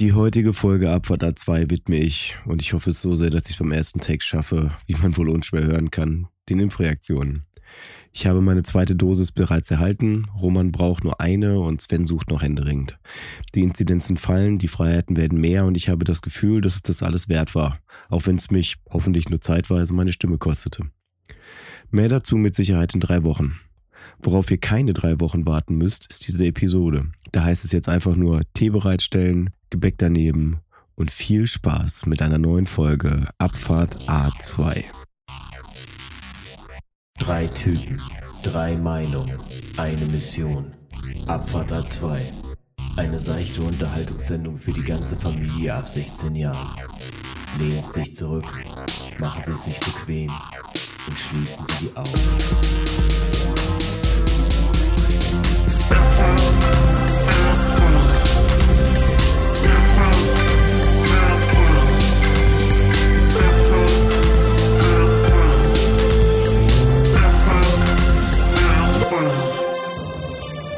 Die heutige Folge Abfahrt A2 widme ich, und ich hoffe es so sehr, dass ich beim ersten Take schaffe, wie man wohl unschwer hören kann, den Impfreaktionen. Ich habe meine zweite Dosis bereits erhalten, Roman braucht nur eine und Sven sucht noch händeringend. Die Inzidenzen fallen, die Freiheiten werden mehr und ich habe das Gefühl, dass es das alles wert war, auch wenn es mich, hoffentlich nur zeitweise, meine Stimme kostete. Mehr dazu mit Sicherheit in drei Wochen. Worauf ihr keine drei Wochen warten müsst, ist diese Episode. Da heißt es jetzt einfach nur Tee bereitstellen, Gebäck daneben und viel Spaß mit einer neuen Folge Abfahrt A2. Drei Typen, drei Meinungen, eine Mission. Abfahrt A2. Eine seichte Unterhaltungssendung für die ganze Familie ab 16 Jahren. Lehnen Sie sich zurück, machen Sie es sich bequem und schließen Sie die Augen.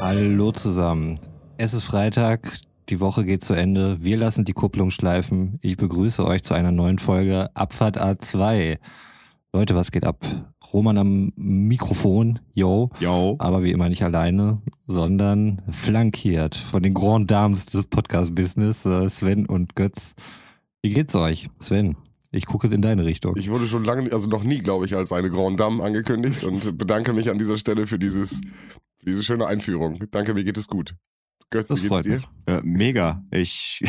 Hallo zusammen. Es ist Freitag, die Woche geht zu Ende. Wir lassen die Kupplung schleifen. Ich begrüße euch zu einer neuen Folge Abfahrt A2. Leute, was geht ab? Roman am Mikrofon, yo. Yo. Aber wie immer nicht alleine, sondern flankiert von den Grand Dames des Podcast-Business, äh, Sven und Götz. Wie geht's euch? Sven, ich gucke in deine Richtung. Ich wurde schon lange, also noch nie, glaube ich, als eine Grand Dame angekündigt und bedanke mich an dieser Stelle für dieses, für diese schöne Einführung. Danke, mir geht es gut. Götz, Das wie geht's dir? Ja, mega. Ich,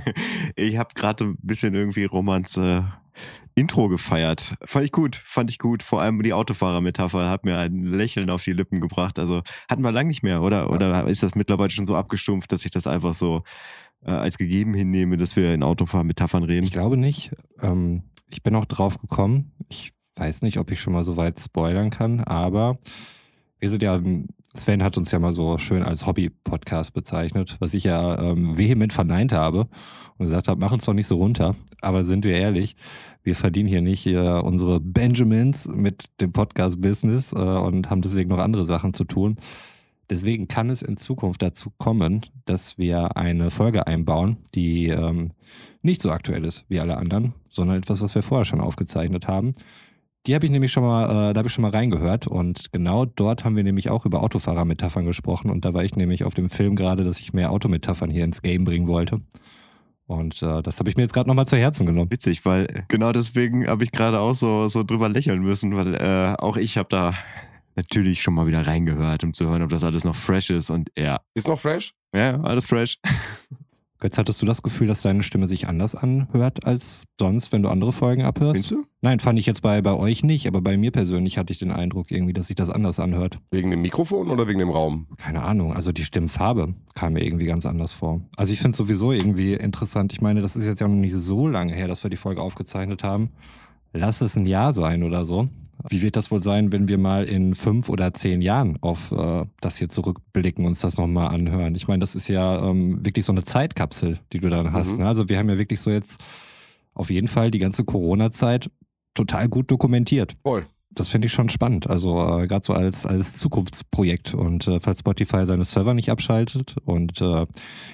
ich habe gerade ein bisschen irgendwie Romans äh, Intro gefeiert. Fand ich gut, fand ich gut. Vor allem die Autofahrer-Metapher hat mir ein Lächeln auf die Lippen gebracht. Also hatten wir lang nicht mehr, oder? Oder ist das mittlerweile schon so abgestumpft, dass ich das einfach so äh, als gegeben hinnehme, dass wir in Autofahr-Metaphern reden? Ich glaube nicht. Ähm, ich bin auch drauf gekommen. Ich weiß nicht, ob ich schon mal so weit spoilern kann, aber wir sind ja, Sven hat uns ja mal so schön als Hobby-Podcast bezeichnet, was ich ja ähm, vehement verneint habe und gesagt habe, mach uns doch nicht so runter. Aber sind wir ehrlich, wir verdienen hier nicht hier unsere Benjamins mit dem Podcast-Business äh, und haben deswegen noch andere Sachen zu tun. Deswegen kann es in Zukunft dazu kommen, dass wir eine Folge einbauen, die ähm, nicht so aktuell ist wie alle anderen, sondern etwas, was wir vorher schon aufgezeichnet haben. Die habe ich nämlich schon mal, äh, da habe ich schon mal reingehört und genau dort haben wir nämlich auch über Autofahrer-Metaphern gesprochen und da war ich nämlich auf dem Film gerade, dass ich mehr Autometaphern hier ins Game bringen wollte. Und äh, das habe ich mir jetzt gerade nochmal zu Herzen genommen. Witzig, weil genau deswegen habe ich gerade auch so, so drüber lächeln müssen, weil äh, auch ich habe da natürlich schon mal wieder reingehört, um zu hören, ob das alles noch fresh ist. Und ja, Ist noch fresh? ja, alles fresh. Götz, hattest du das Gefühl, dass deine Stimme sich anders anhört als sonst, wenn du andere Folgen abhörst? Findest du? Nein, fand ich jetzt bei, bei euch nicht, aber bei mir persönlich hatte ich den Eindruck irgendwie, dass sich das anders anhört. Wegen dem Mikrofon oder wegen dem Raum? Keine Ahnung, also die Stimmfarbe kam mir irgendwie ganz anders vor. Also ich finde es sowieso irgendwie interessant. Ich meine, das ist jetzt ja noch nicht so lange her, dass wir die Folge aufgezeichnet haben. Lass es ein Jahr sein oder so. Wie wird das wohl sein, wenn wir mal in fünf oder zehn Jahren auf äh, das hier zurückblicken, uns das nochmal anhören? Ich meine, das ist ja ähm, wirklich so eine Zeitkapsel, die du dann hast. Mhm. Ne? Also wir haben ja wirklich so jetzt auf jeden Fall die ganze Corona-Zeit total gut dokumentiert. Voll. Das finde ich schon spannend. Also äh, gerade so als, als Zukunftsprojekt. Und äh, falls Spotify seine Server nicht abschaltet und äh,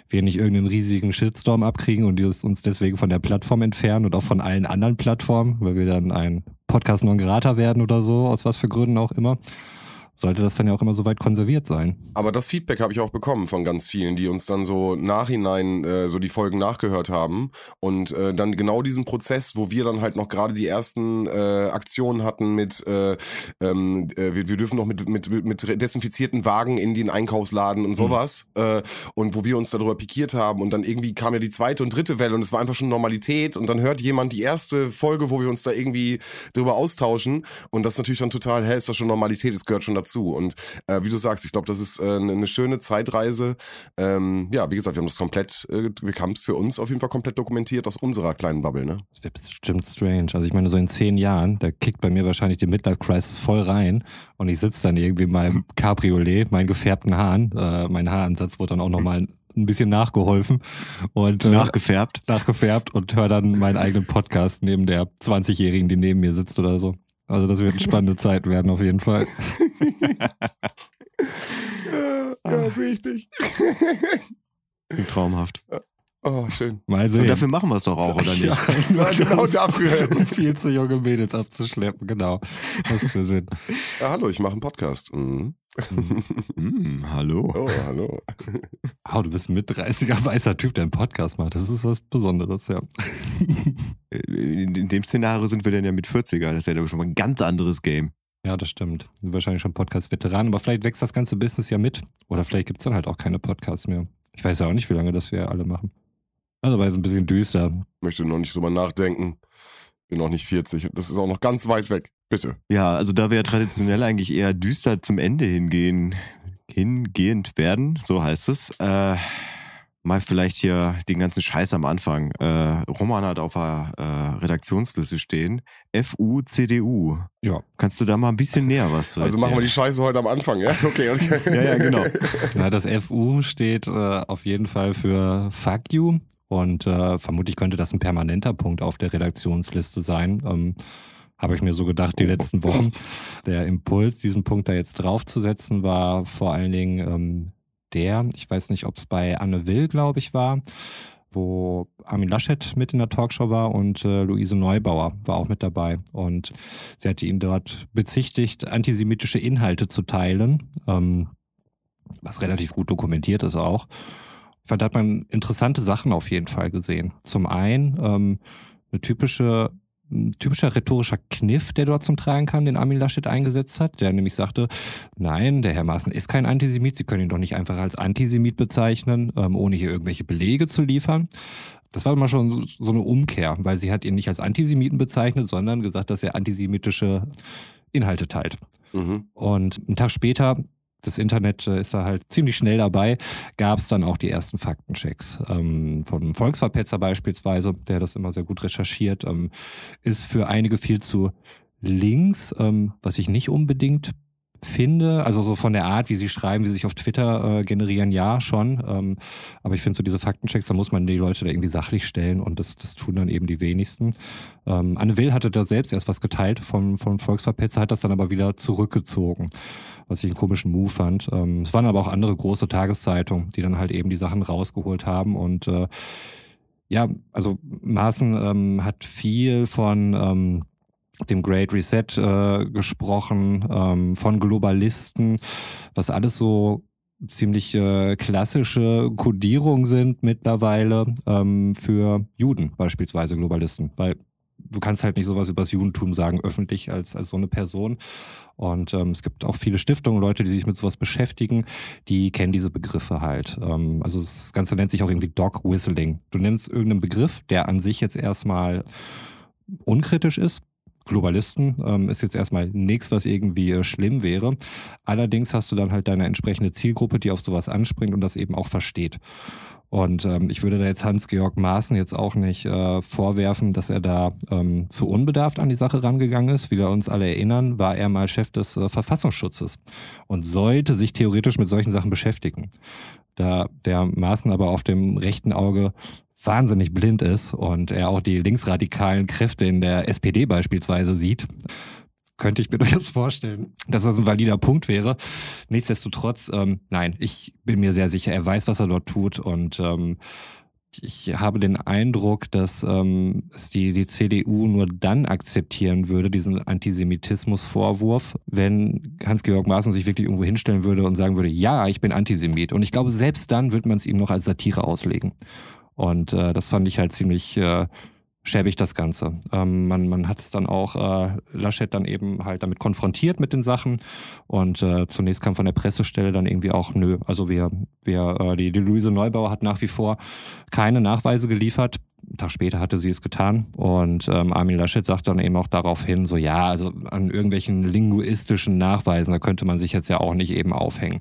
wir nicht irgendeinen riesigen Shitstorm abkriegen und uns deswegen von der Plattform entfernen und auch von allen anderen Plattformen, weil wir dann ein Podcast non grata werden oder so, aus was für Gründen auch immer, sollte das dann ja auch immer so weit konserviert sein. Aber das Feedback habe ich auch bekommen von ganz vielen, die uns dann so nachhinein äh, so die Folgen nachgehört haben. Und äh, dann genau diesen Prozess, wo wir dann halt noch gerade die ersten äh, Aktionen hatten mit, äh, ähm, äh, wir, wir dürfen noch mit, mit, mit desinfizierten Wagen in den Einkaufsladen und sowas äh, und wo wir uns darüber pikiert haben. Und dann irgendwie kam ja die zweite und dritte Welle und es war einfach schon Normalität. Und dann hört jemand die erste Folge, wo wir uns da irgendwie drüber austauschen. Und das ist natürlich dann total, hä, ist das schon Normalität, es gehört schon dazu und äh, wie du sagst, ich glaube, das ist äh, eine eine schöne Zeitreise. Ähm, ja, wie gesagt, wir haben das komplett, äh, wir haben es für uns auf jeden Fall komplett dokumentiert aus unserer kleinen Bubble, ne? Das wäre bestimmt strange. Also ich meine, so in zehn Jahren, da kickt bei mir wahrscheinlich die Midlife Crisis voll rein und ich sitze dann irgendwie in meinem Cabriolet, meinen gefärbten Haaren. Äh, mein Haaransatz wurde dann auch nochmal ein bisschen nachgeholfen und äh, Nachgefärbt. nachgefärbt und höre dann meinen eigenen Podcast neben der 20-Jährigen, die neben mir sitzt oder so. Also das wird eine spannende Zeit werden auf jeden Fall. Ja, ist richtig. Traumhaft. Oh, schön. Mal Und sehen. dafür machen wir es doch auch, oder nicht? Ja, genau dafür. Um viel zu junge Mädels abzuschleppen, genau. Das ist der Sinn. Ja, hallo, ich mache einen Podcast. Mhm. Hm, hallo. Oh, hallo. Oh, du bist ein mit 30er weißer Typ, der einen Podcast macht. Das ist was Besonderes, ja. In, dem Szenario sind wir dann ja mit 40er. Das ist ja dann schon mal ein ganz anderes Game. Ja, das stimmt. Wahrscheinlich schon Podcast-Veteran, aber vielleicht wächst das ganze Business ja mit. Oder vielleicht gibt es dann halt auch keine Podcasts mehr. Ich weiß ja auch nicht, wie lange das wir alle machen. Also war jetzt ein bisschen düster. Möchte noch nicht drüber nachdenken. Bin noch nicht 40. Das ist auch noch ganz weit weg. Bitte. Ja, also da wir ja traditionell eigentlich eher düster zum Ende hingehen, hingehend werden, so heißt es, äh, mal vielleicht hier den ganzen Scheiß am Anfang. Äh, Roman hat auf der äh, Redaktionsliste stehen, FU-CDU. Ja. Kannst du da mal ein bisschen näher was zu Also machen wir die Scheiße heute am Anfang, ja? Okay, okay. Ja, ja, genau. Ja, das FU steht äh, auf jeden Fall für Fuck You. Und äh, vermutlich könnte das ein permanenter Punkt auf der Redaktionsliste sein. Ähm, Habe ich mir so gedacht, die letzten Wochen. Der Impuls, diesen Punkt da jetzt draufzusetzen, war vor allen Dingen ähm, der, ich weiß nicht, ob es bei Anne Will, glaube ich, war, wo Armin Laschet mit in der Talkshow war und äh, Luise Neubauer war auch mit dabei. Und sie hatte ihn dort bezichtigt, antisemitische Inhalte zu teilen, ähm, was relativ gut dokumentiert ist auch. Ich fand, da hat man interessante Sachen auf jeden Fall gesehen. Zum einen ähm, eine typische typischer rhetorischer Kniff, der dort zum Tragen kam, den Armin Laschet eingesetzt hat, der nämlich sagte, nein, der Herr Maaßen ist kein Antisemit, Sie können ihn doch nicht einfach als Antisemit bezeichnen, ähm, ohne hier irgendwelche Belege zu liefern. Das war immer schon so eine Umkehr, weil sie hat ihn nicht als Antisemiten bezeichnet, sondern gesagt, dass er antisemitische Inhalte teilt. Mhm. Und einen Tag später, das Internet äh, ist da halt ziemlich schnell dabei, gab es dann auch die ersten Faktenchecks. Ähm, vom Volksverpetzer beispielsweise, der das immer sehr gut recherchiert, ähm, ist für einige viel zu links, ähm, was ich nicht unbedingt finde, also so von der Art, wie sie schreiben, wie sie sich auf Twitter äh, generieren, ja schon. Ähm, aber ich finde so diese Faktenchecks, da muss man die Leute da irgendwie sachlich stellen und das, das tun dann eben die wenigsten. Ähm, Anne Will hatte da selbst erst was geteilt vom, vom Volksverpetzer, hat das dann aber wieder zurückgezogen, was ich einen komischen Move fand. Ähm, es waren aber auch andere große Tageszeitungen, die dann halt eben die Sachen rausgeholt haben und äh, ja, also Maaßen ähm, hat viel von ähm, dem Great Reset äh, gesprochen, ähm, von Globalisten, was alles so ziemlich äh, klassische Kodierungen sind mittlerweile ähm, für Juden beispielsweise Globalisten, weil du kannst halt nicht sowas über das Judentum sagen öffentlich als als so eine Person und ähm, es gibt auch viele Stiftungen, Leute, die sich mit sowas beschäftigen, die kennen diese Begriffe halt. Ähm, also das Ganze nennt sich auch irgendwie Dog Whistling. Du nennst irgendeinen Begriff, der an sich jetzt erstmal unkritisch ist, Globalisten ähm, ist jetzt erstmal nichts, was irgendwie äh, schlimm wäre. Allerdings hast du dann halt deine entsprechende Zielgruppe, die auf sowas anspringt und das eben auch versteht. Und ähm, ich würde da jetzt Hans-Georg Maaßen jetzt auch nicht äh, vorwerfen, dass er da ähm, zu unbedarft an die Sache rangegangen ist. Wie wir uns alle erinnern, war er mal Chef des äh, Verfassungsschutzes und sollte sich theoretisch mit solchen Sachen beschäftigen. Da der Maaßen aber auf dem rechten Auge wahnsinnig blind ist und er auch die linksradikalen Kräfte in der SPD beispielsweise sieht, könnte ich mir durchaus vorstellen, dass das ein valider Punkt wäre. Nichtsdestotrotz, ähm, nein, ich bin mir sehr sicher, er weiß, was er dort tut und ähm, ich habe den Eindruck, dass ähm, die, die CDU nur dann akzeptieren würde, diesen Antisemitismusvorwurf, wenn Hans-Georg Maaßen sich wirklich irgendwo hinstellen würde und sagen würde, ja, ich bin Antisemit. Und ich glaube, selbst dann wird man es ihm noch als Satire auslegen. Und äh, das fand ich halt ziemlich äh, schäbig, das Ganze. Ähm, man, man hat es dann auch, äh, Laschet dann eben halt damit konfrontiert mit den Sachen. Und äh, zunächst kam von der Pressestelle dann irgendwie auch, nö, also wir, wir, äh, die, die Luise Neubauer hat nach wie vor keine Nachweise geliefert. Einen Tag später hatte sie es getan und ähm, Armin Laschet sagt dann eben auch darauf hin, so ja, also an irgendwelchen linguistischen Nachweisen, da könnte man sich jetzt ja auch nicht eben aufhängen.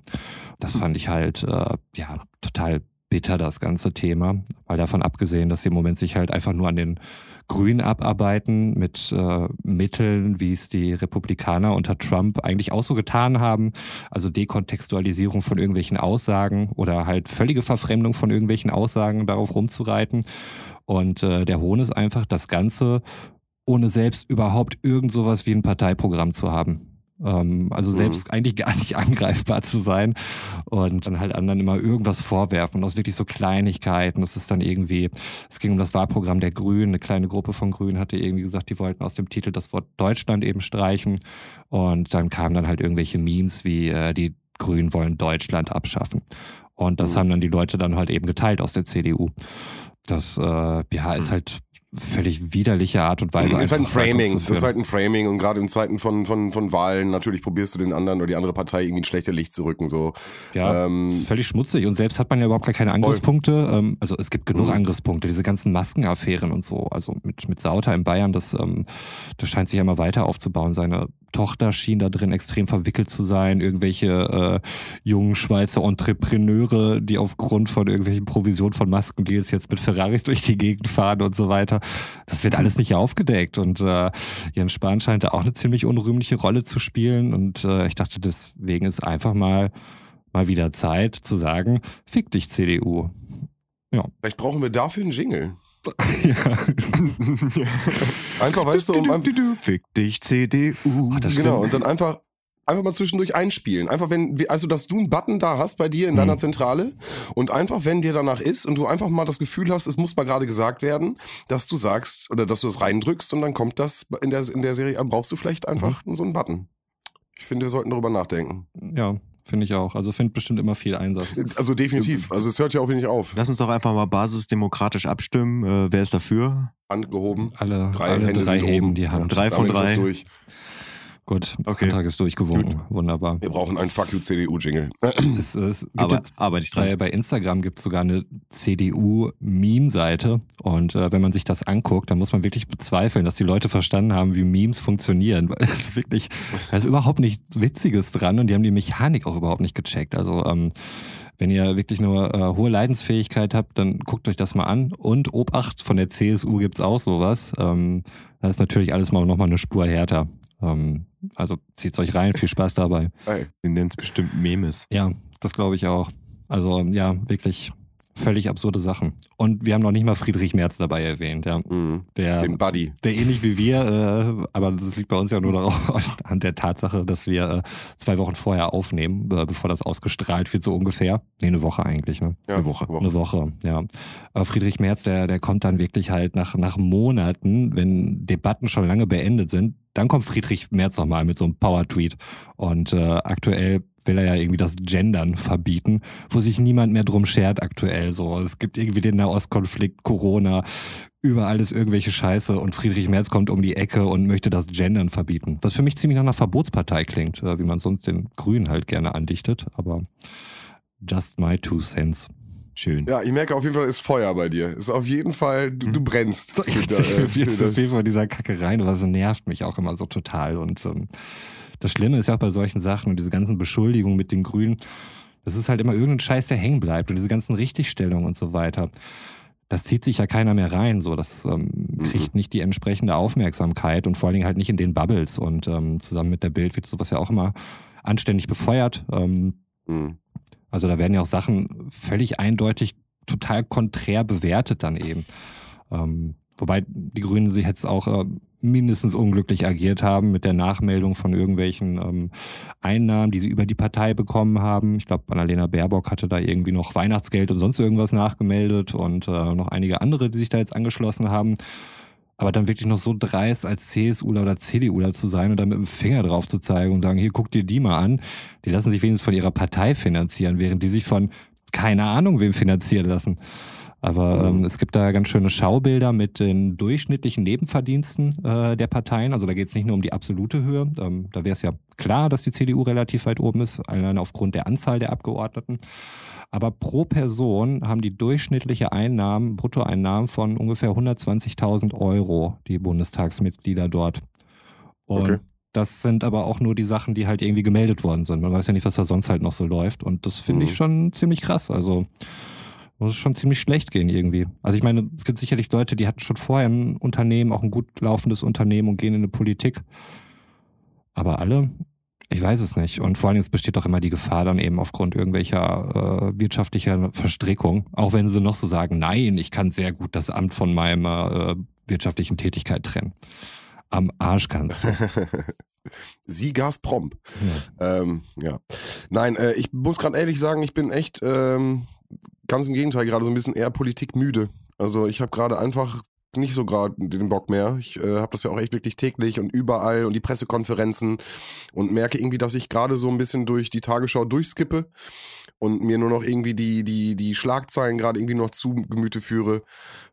Das fand ich halt, äh, ja, total bitter, das ganze Thema. Weil davon abgesehen, dass sie im Moment sich halt einfach nur an den Grünen abarbeiten mit äh, Mitteln, wie es die Republikaner unter Trump eigentlich auch so getan haben. Also Dekontextualisierung von irgendwelchen Aussagen oder halt völlige Verfremdung von irgendwelchen Aussagen darauf rumzureiten. Und äh, der Hohn ist einfach das Ganze, ohne selbst überhaupt irgend sowas wie ein Parteiprogramm zu haben. Ähm, also Mhm. selbst eigentlich gar nicht angreifbar zu sein und dann halt anderen immer irgendwas vorwerfen. aus wirklich so Kleinigkeiten. Das ist dann irgendwie, es ging um das Wahlprogramm der Grünen. Eine kleine Gruppe von Grünen hatte irgendwie gesagt, die wollten aus dem Titel das Wort Deutschland eben streichen. Und dann kamen dann halt irgendwelche Memes wie äh, die Grünen wollen Deutschland abschaffen. Und das Mhm. haben dann die Leute dann halt eben geteilt aus der CDU. Das äh, ja, ist halt völlig widerliche Art und Weise. ist halt ein Framing. Das ist halt ein Framing und gerade in Zeiten von, von, von Wahlen natürlich probierst du den anderen oder die andere Partei irgendwie ein schlechter Licht zu rücken. So. Ja, Ähm, ist völlig schmutzig und selbst hat man ja überhaupt gar keine Angriffspunkte. Ähm, also es gibt genug Mhm. Angriffspunkte, diese ganzen Maskenaffären und so. Also mit, mit Sauter in Bayern, das, ähm, das scheint sich ja immer weiter aufzubauen. Seine Tochter schien da drin extrem verwickelt zu sein. Irgendwelche äh, jungen Schweizer Entrepreneure, die aufgrund von irgendwelchen Provisionen von Maskendeals jetzt mit Ferraris durch die Gegend fahren und so weiter. Das wird alles nicht aufgedeckt. Und äh, Jens Spahn scheint da auch eine ziemlich unrühmliche Rolle zu spielen. Und äh, ich dachte, deswegen ist einfach mal mal wieder Zeit zu sagen, fick dich CDU. vielleicht brauchen wir dafür einen Jingle. ja. Einfach, weißt du, um einfach, Fick dich, CDU. Ach, das genau, und dann einfach einfach mal zwischendurch einspielen. Einfach wenn, also dass du einen Button da hast bei dir in deiner Mhm. Zentrale und einfach, wenn dir danach ist und du einfach mal das Gefühl hast, es muss mal gerade gesagt werden, dass du sagst oder dass du es reindrückst und dann kommt das in der, in der Serie, brauchst du vielleicht einfach so einen Button. Ich finde, wir sollten darüber nachdenken. ja, finde ich auch. Also findet bestimmt immer viel Einsatz. Also definitiv. Also es hört ja auch nicht auf. Lass uns doch einfach mal basisdemokratisch abstimmen. Äh, wer ist dafür? Angehoben. Alle Drei alle Hände drei sind heben oben. die Hand. Drei von Damit ist das drei. Gut, Okay. Antrag ist durchgewunken. Wunderbar. Wir brauchen einen Fuck you CDU-Jingle. Es, es gibt Aber arbeite ich bei, bei Instagram gibt es sogar eine CDU-Meme-Seite. Und äh, wenn man sich das anguckt, dann muss man wirklich bezweifeln, dass die Leute verstanden haben, wie Memes funktionieren. Weil es ist wirklich, da ist überhaupt nichts Witziges dran und die haben die Mechanik auch überhaupt nicht gecheckt. Also ähm, wenn ihr wirklich nur äh, hohe Leidensfähigkeit habt, dann guckt euch das mal an. Und Obacht, von der CSU gibt's auch sowas. Ähm, da ist natürlich alles mal nochmal eine Spur härter. Ähm, also zieht's euch rein, viel Spaß dabei. Ey, Sie nennen es bestimmt Memes. Ja, das glaube ich auch. Also ja, wirklich völlig absurde Sachen. Und wir haben noch nicht mal Friedrich Merz dabei erwähnt, ja. mhm. Der, Den Buddy. der ähnlich wie wir, äh, aber das liegt bei uns ja nur darauf, an der Tatsache, dass wir äh, zwei Wochen vorher aufnehmen, äh, bevor das ausgestrahlt wird, so ungefähr. Nee, eine Woche eigentlich, ne? Ja, Eine Woche. Eine Woche, ja. Aber Friedrich Merz, der, der kommt dann wirklich halt nach, nach Monaten, wenn Debatten schon lange beendet sind, dann kommt Friedrich Merz nochmal mit so einem Power-Tweet. Und äh, aktuell will er ja irgendwie das Gendern verbieten, wo sich niemand mehr drum schert aktuell. So, es gibt irgendwie den Nahostkonflikt, Corona, überall ist irgendwelche Scheiße und Friedrich Merz kommt um die Ecke und möchte das Gendern verbieten. Was für mich ziemlich nach einer Verbotspartei klingt, äh, wie man sonst den Grünen halt gerne andichtet. Aber just my two cents. Schön. Ja, ich merke auf jeden Fall, ist Feuer bei dir. Ist auf jeden Fall, du, du brennst. Für Ich äh, viel für zu viel von dieser Kacke rein, aber es nervt mich auch immer so total. Und ähm, das Schlimme ist ja auch bei solchen Sachen und diese ganzen Beschuldigungen mit den Grünen, das ist halt immer irgendein Scheiß, der hängen bleibt und diese ganzen Richtigstellungen und so weiter. Das zieht sich ja keiner mehr rein, so das ähm, kriegt nicht die entsprechende Aufmerksamkeit und vor allen Dingen halt nicht in den Bubbles. Und ähm, zusammen mit der Bild wird sowas ja auch immer anständig befeuert. Ähm, Mhm. Also da werden ja auch Sachen völlig eindeutig total konträr bewertet dann eben. Ähm, wobei die Grünen sich jetzt auch äh, mindestens unglücklich agiert haben mit der Nachmeldung von irgendwelchen ähm, Einnahmen, die sie über die Partei bekommen haben. Ich glaube, Annalena Baerbock hatte da irgendwie noch Weihnachtsgeld und sonst irgendwas nachgemeldet und äh, noch einige andere, die sich da jetzt angeschlossen haben. Aber dann wirklich noch so dreist als CSUler oder CDUler zu sein und dann mit dem Finger drauf zu zeigen und sagen, hier guck dir die mal an. Die lassen sich wenigstens von ihrer Partei finanzieren, während die sich von keine Ahnung wem finanzieren lassen. Aber ähm, es gibt da ganz schöne Schaubilder mit den durchschnittlichen Nebenverdiensten äh, der Parteien. Also da geht es nicht nur um die absolute Höhe. Ähm, da wäre es ja klar, dass die CDU relativ weit oben ist, allein aufgrund der Anzahl der Abgeordneten. Aber pro Person haben die durchschnittliche Einnahmen, Bruttoeinnahmen von ungefähr 120.000 Euro, die Bundestagsmitglieder dort. Und Okay. das sind aber auch nur die Sachen, die halt irgendwie gemeldet worden sind. Man weiß ja nicht, was da sonst halt noch so läuft. Und das finde Mhm. ich schon ziemlich krass. Also muss schon ziemlich schlecht gehen irgendwie. Also ich meine, es gibt sicherlich Leute, die hatten schon vorher ein Unternehmen, auch ein gut laufendes Unternehmen und gehen in eine Politik. Aber alle, ich weiß es nicht. Und vor allem es besteht auch immer die Gefahr dann eben aufgrund irgendwelcher äh, wirtschaftlicher Verstrickung, auch wenn sie noch so sagen, nein, ich kann sehr gut das Amt von meiner äh, wirtschaftlichen Tätigkeit trennen. am Arsch kannst du. Sie Gazprom. Ja. Ähm, ja. Nein, äh, ich muss gerade ehrlich sagen, ich bin echt ähm, ganz im Gegenteil gerade so ein bisschen eher politikmüde. Also ich habe gerade einfach nicht so gerade den Bock mehr. Ich äh, habe das ja auch echt wirklich täglich und überall und die Pressekonferenzen und merke irgendwie, dass ich gerade so ein bisschen durch die Tagesschau durchskippe und mir nur noch irgendwie die, die, die Schlagzeilen gerade irgendwie noch zu Gemüte führe,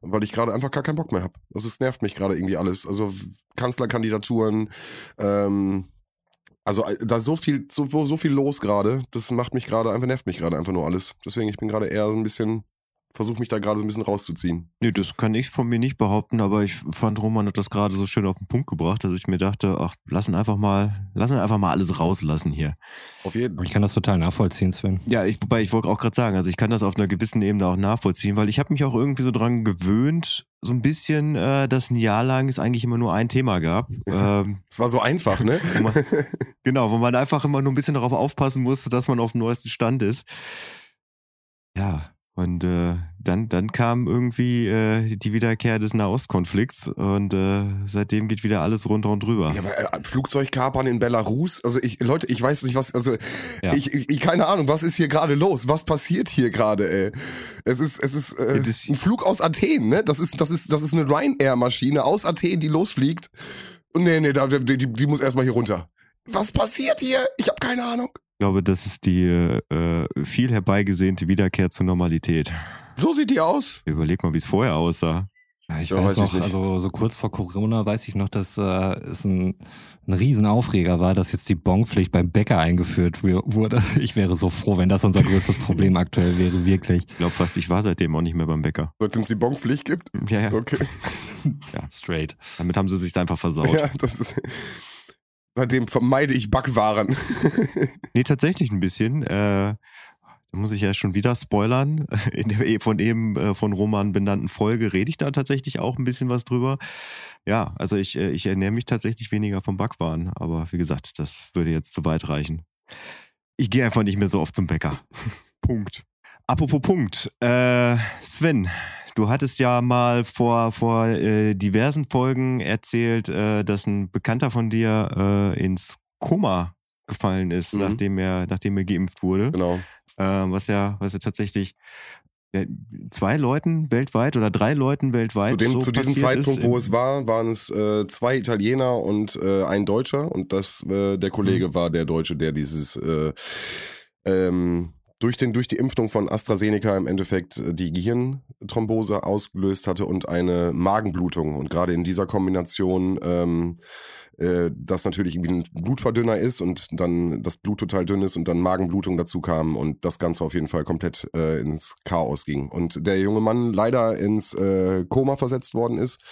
weil ich gerade einfach gar keinen Bock mehr habe. Also es nervt mich gerade irgendwie alles. Also Kanzlerkandidaturen, ähm, also äh, da so viel, so, so viel los gerade, das macht mich gerade einfach, nervt mich gerade einfach nur alles. Deswegen, ich bin gerade eher so ein bisschen versuche mich da gerade so ein bisschen rauszuziehen. Nee, das kann ich von mir nicht behaupten, aber ich fand, Roman hat das gerade so schön auf den Punkt gebracht, dass ich mir dachte, ach, lassen einfach mal, lassen einfach mal alles rauslassen hier. Auf jeden Fall. Ich kann das total nachvollziehen, Sven. Ja, ich, wobei ich wollte auch gerade sagen, also ich kann das auf einer gewissen Ebene auch nachvollziehen, weil ich habe mich auch irgendwie so dran gewöhnt, so ein bisschen, äh, dass ein Jahr lang es eigentlich immer nur ein Thema gab. Ähm, es war so einfach, ne? Wo man, genau, wo man einfach immer nur ein bisschen darauf aufpassen musste, dass man auf dem neuesten Stand ist. Ja, und äh, dann, dann kam irgendwie äh, die Wiederkehr des Nahostkonflikts und äh, seitdem geht wieder alles runter und drüber. Ja, aber äh, Flugzeugkapern in Belarus, also ich, Leute, ich weiß nicht, was, also ja. ich, ich, keine Ahnung, was ist hier gerade los? Was passiert hier gerade, ey? Es ist, es ist äh, ein Flug aus Athen, ne? Das ist, das ist, das ist eine Ryanair-Maschine aus Athen, die losfliegt. Und nee, nee, die, die, die muss erstmal hier runter. Was passiert hier? Ich habe keine Ahnung glaube, das ist die äh, viel herbeigesehnte Wiederkehr zur Normalität. So sieht die aus. Überleg mal, wie es vorher aussah. Ja, ich ja, weiß, weiß noch, ich also so kurz vor Corona weiß ich noch, dass äh, es ein, ein Riesenaufreger war, dass jetzt die Bonpflicht beim Bäcker eingeführt wurde. Ich wäre so froh, wenn das unser größtes Problem aktuell wäre, wirklich. Ich glaube fast, ich war seitdem auch nicht mehr beim Bäcker. Seitdem es die Bonpflicht gibt? Ja, ja. Okay. ja, straight. Damit haben sie sich einfach versaut. Ja, das ist... Seitdem vermeide ich Backwaren. nee, tatsächlich ein bisschen. Äh, da muss ich ja schon wieder spoilern. In der von eben äh, von Roman benannten Folge rede ich da tatsächlich auch ein bisschen was drüber. Ja, also ich, äh, ich ernähre mich tatsächlich weniger vom Backwaren. Aber wie gesagt, das würde jetzt zu weit reichen. Ich gehe einfach nicht mehr so oft zum Bäcker. Punkt. Apropos Punkt. Äh, Sven, Du hattest ja mal vor, vor äh, diversen Folgen erzählt, äh, dass ein Bekannter von dir äh, ins Koma gefallen ist, mhm. nachdem er, nachdem er geimpft wurde. Genau. Ähm, was ja, was ja tatsächlich zwei Leuten weltweit oder drei Leuten weltweit. Zu, dem, so zu diesem Zeitpunkt, wo es war, waren es äh, zwei Italiener und äh, ein Deutscher und das äh, der Kollege mhm. war der Deutsche, der dieses äh, ähm, durch, den, durch die Impfung von AstraZeneca im Endeffekt äh, die Gehirnthrombose ausgelöst hatte und eine Magenblutung. Und gerade in dieser Kombination, ähm, äh, das natürlich irgendwie ein Blutverdünner ist und dann das Blut total dünn ist und dann Magenblutung dazu kam und das Ganze auf jeden Fall komplett äh, ins Chaos ging. Und der junge Mann leider ins äh, Koma versetzt worden ist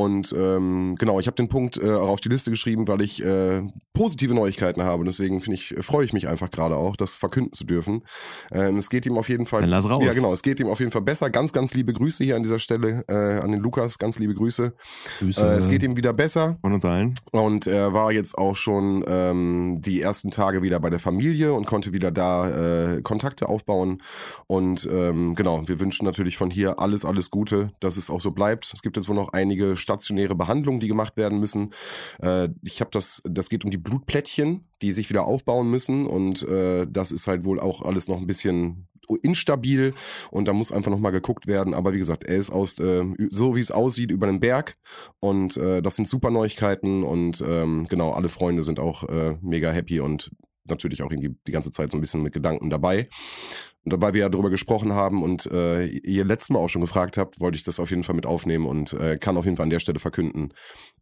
und ähm, genau, ich habe den Punkt äh, auch auf die Liste geschrieben, weil ich äh, positive Neuigkeiten habe. Deswegen finde ich, freue ich mich einfach gerade auch, das verkünden zu dürfen. Ähm, es geht ihm auf jeden Fall. Dann lass raus. Ja, genau, es geht ihm auf jeden Fall besser. Ganz, ganz liebe Grüße hier an dieser Stelle äh, an den Lukas. Ganz liebe Grüße. Grüße. Äh, es geht ihm wieder besser. Von uns allen. Und er war jetzt auch schon ähm, die ersten Tage wieder bei der Familie und konnte wieder da äh, Kontakte aufbauen. Und ähm, genau, wir wünschen natürlich von hier alles, alles Gute, dass es auch so bleibt. Es gibt jetzt wohl noch einige stationäre Behandlungen, die gemacht werden müssen. Äh, ich habe das, das geht um die Blutplättchen, die sich wieder aufbauen müssen. Und äh, das ist halt wohl auch alles noch ein bisschen instabil. Und da muss einfach nochmal geguckt werden. Aber wie gesagt, er ist aus, äh, so wie es aussieht, über den Berg. Und äh, das sind super Neuigkeiten. Und ähm, genau, alle Freunde sind auch äh, mega happy. Und natürlich auch irgendwie die ganze Zeit so ein bisschen mit Gedanken dabei. Und weil wir ja darüber gesprochen haben und äh, ihr letztes Mal auch schon gefragt habt, wollte ich das auf jeden Fall mit aufnehmen und äh, kann auf jeden Fall an der Stelle verkünden,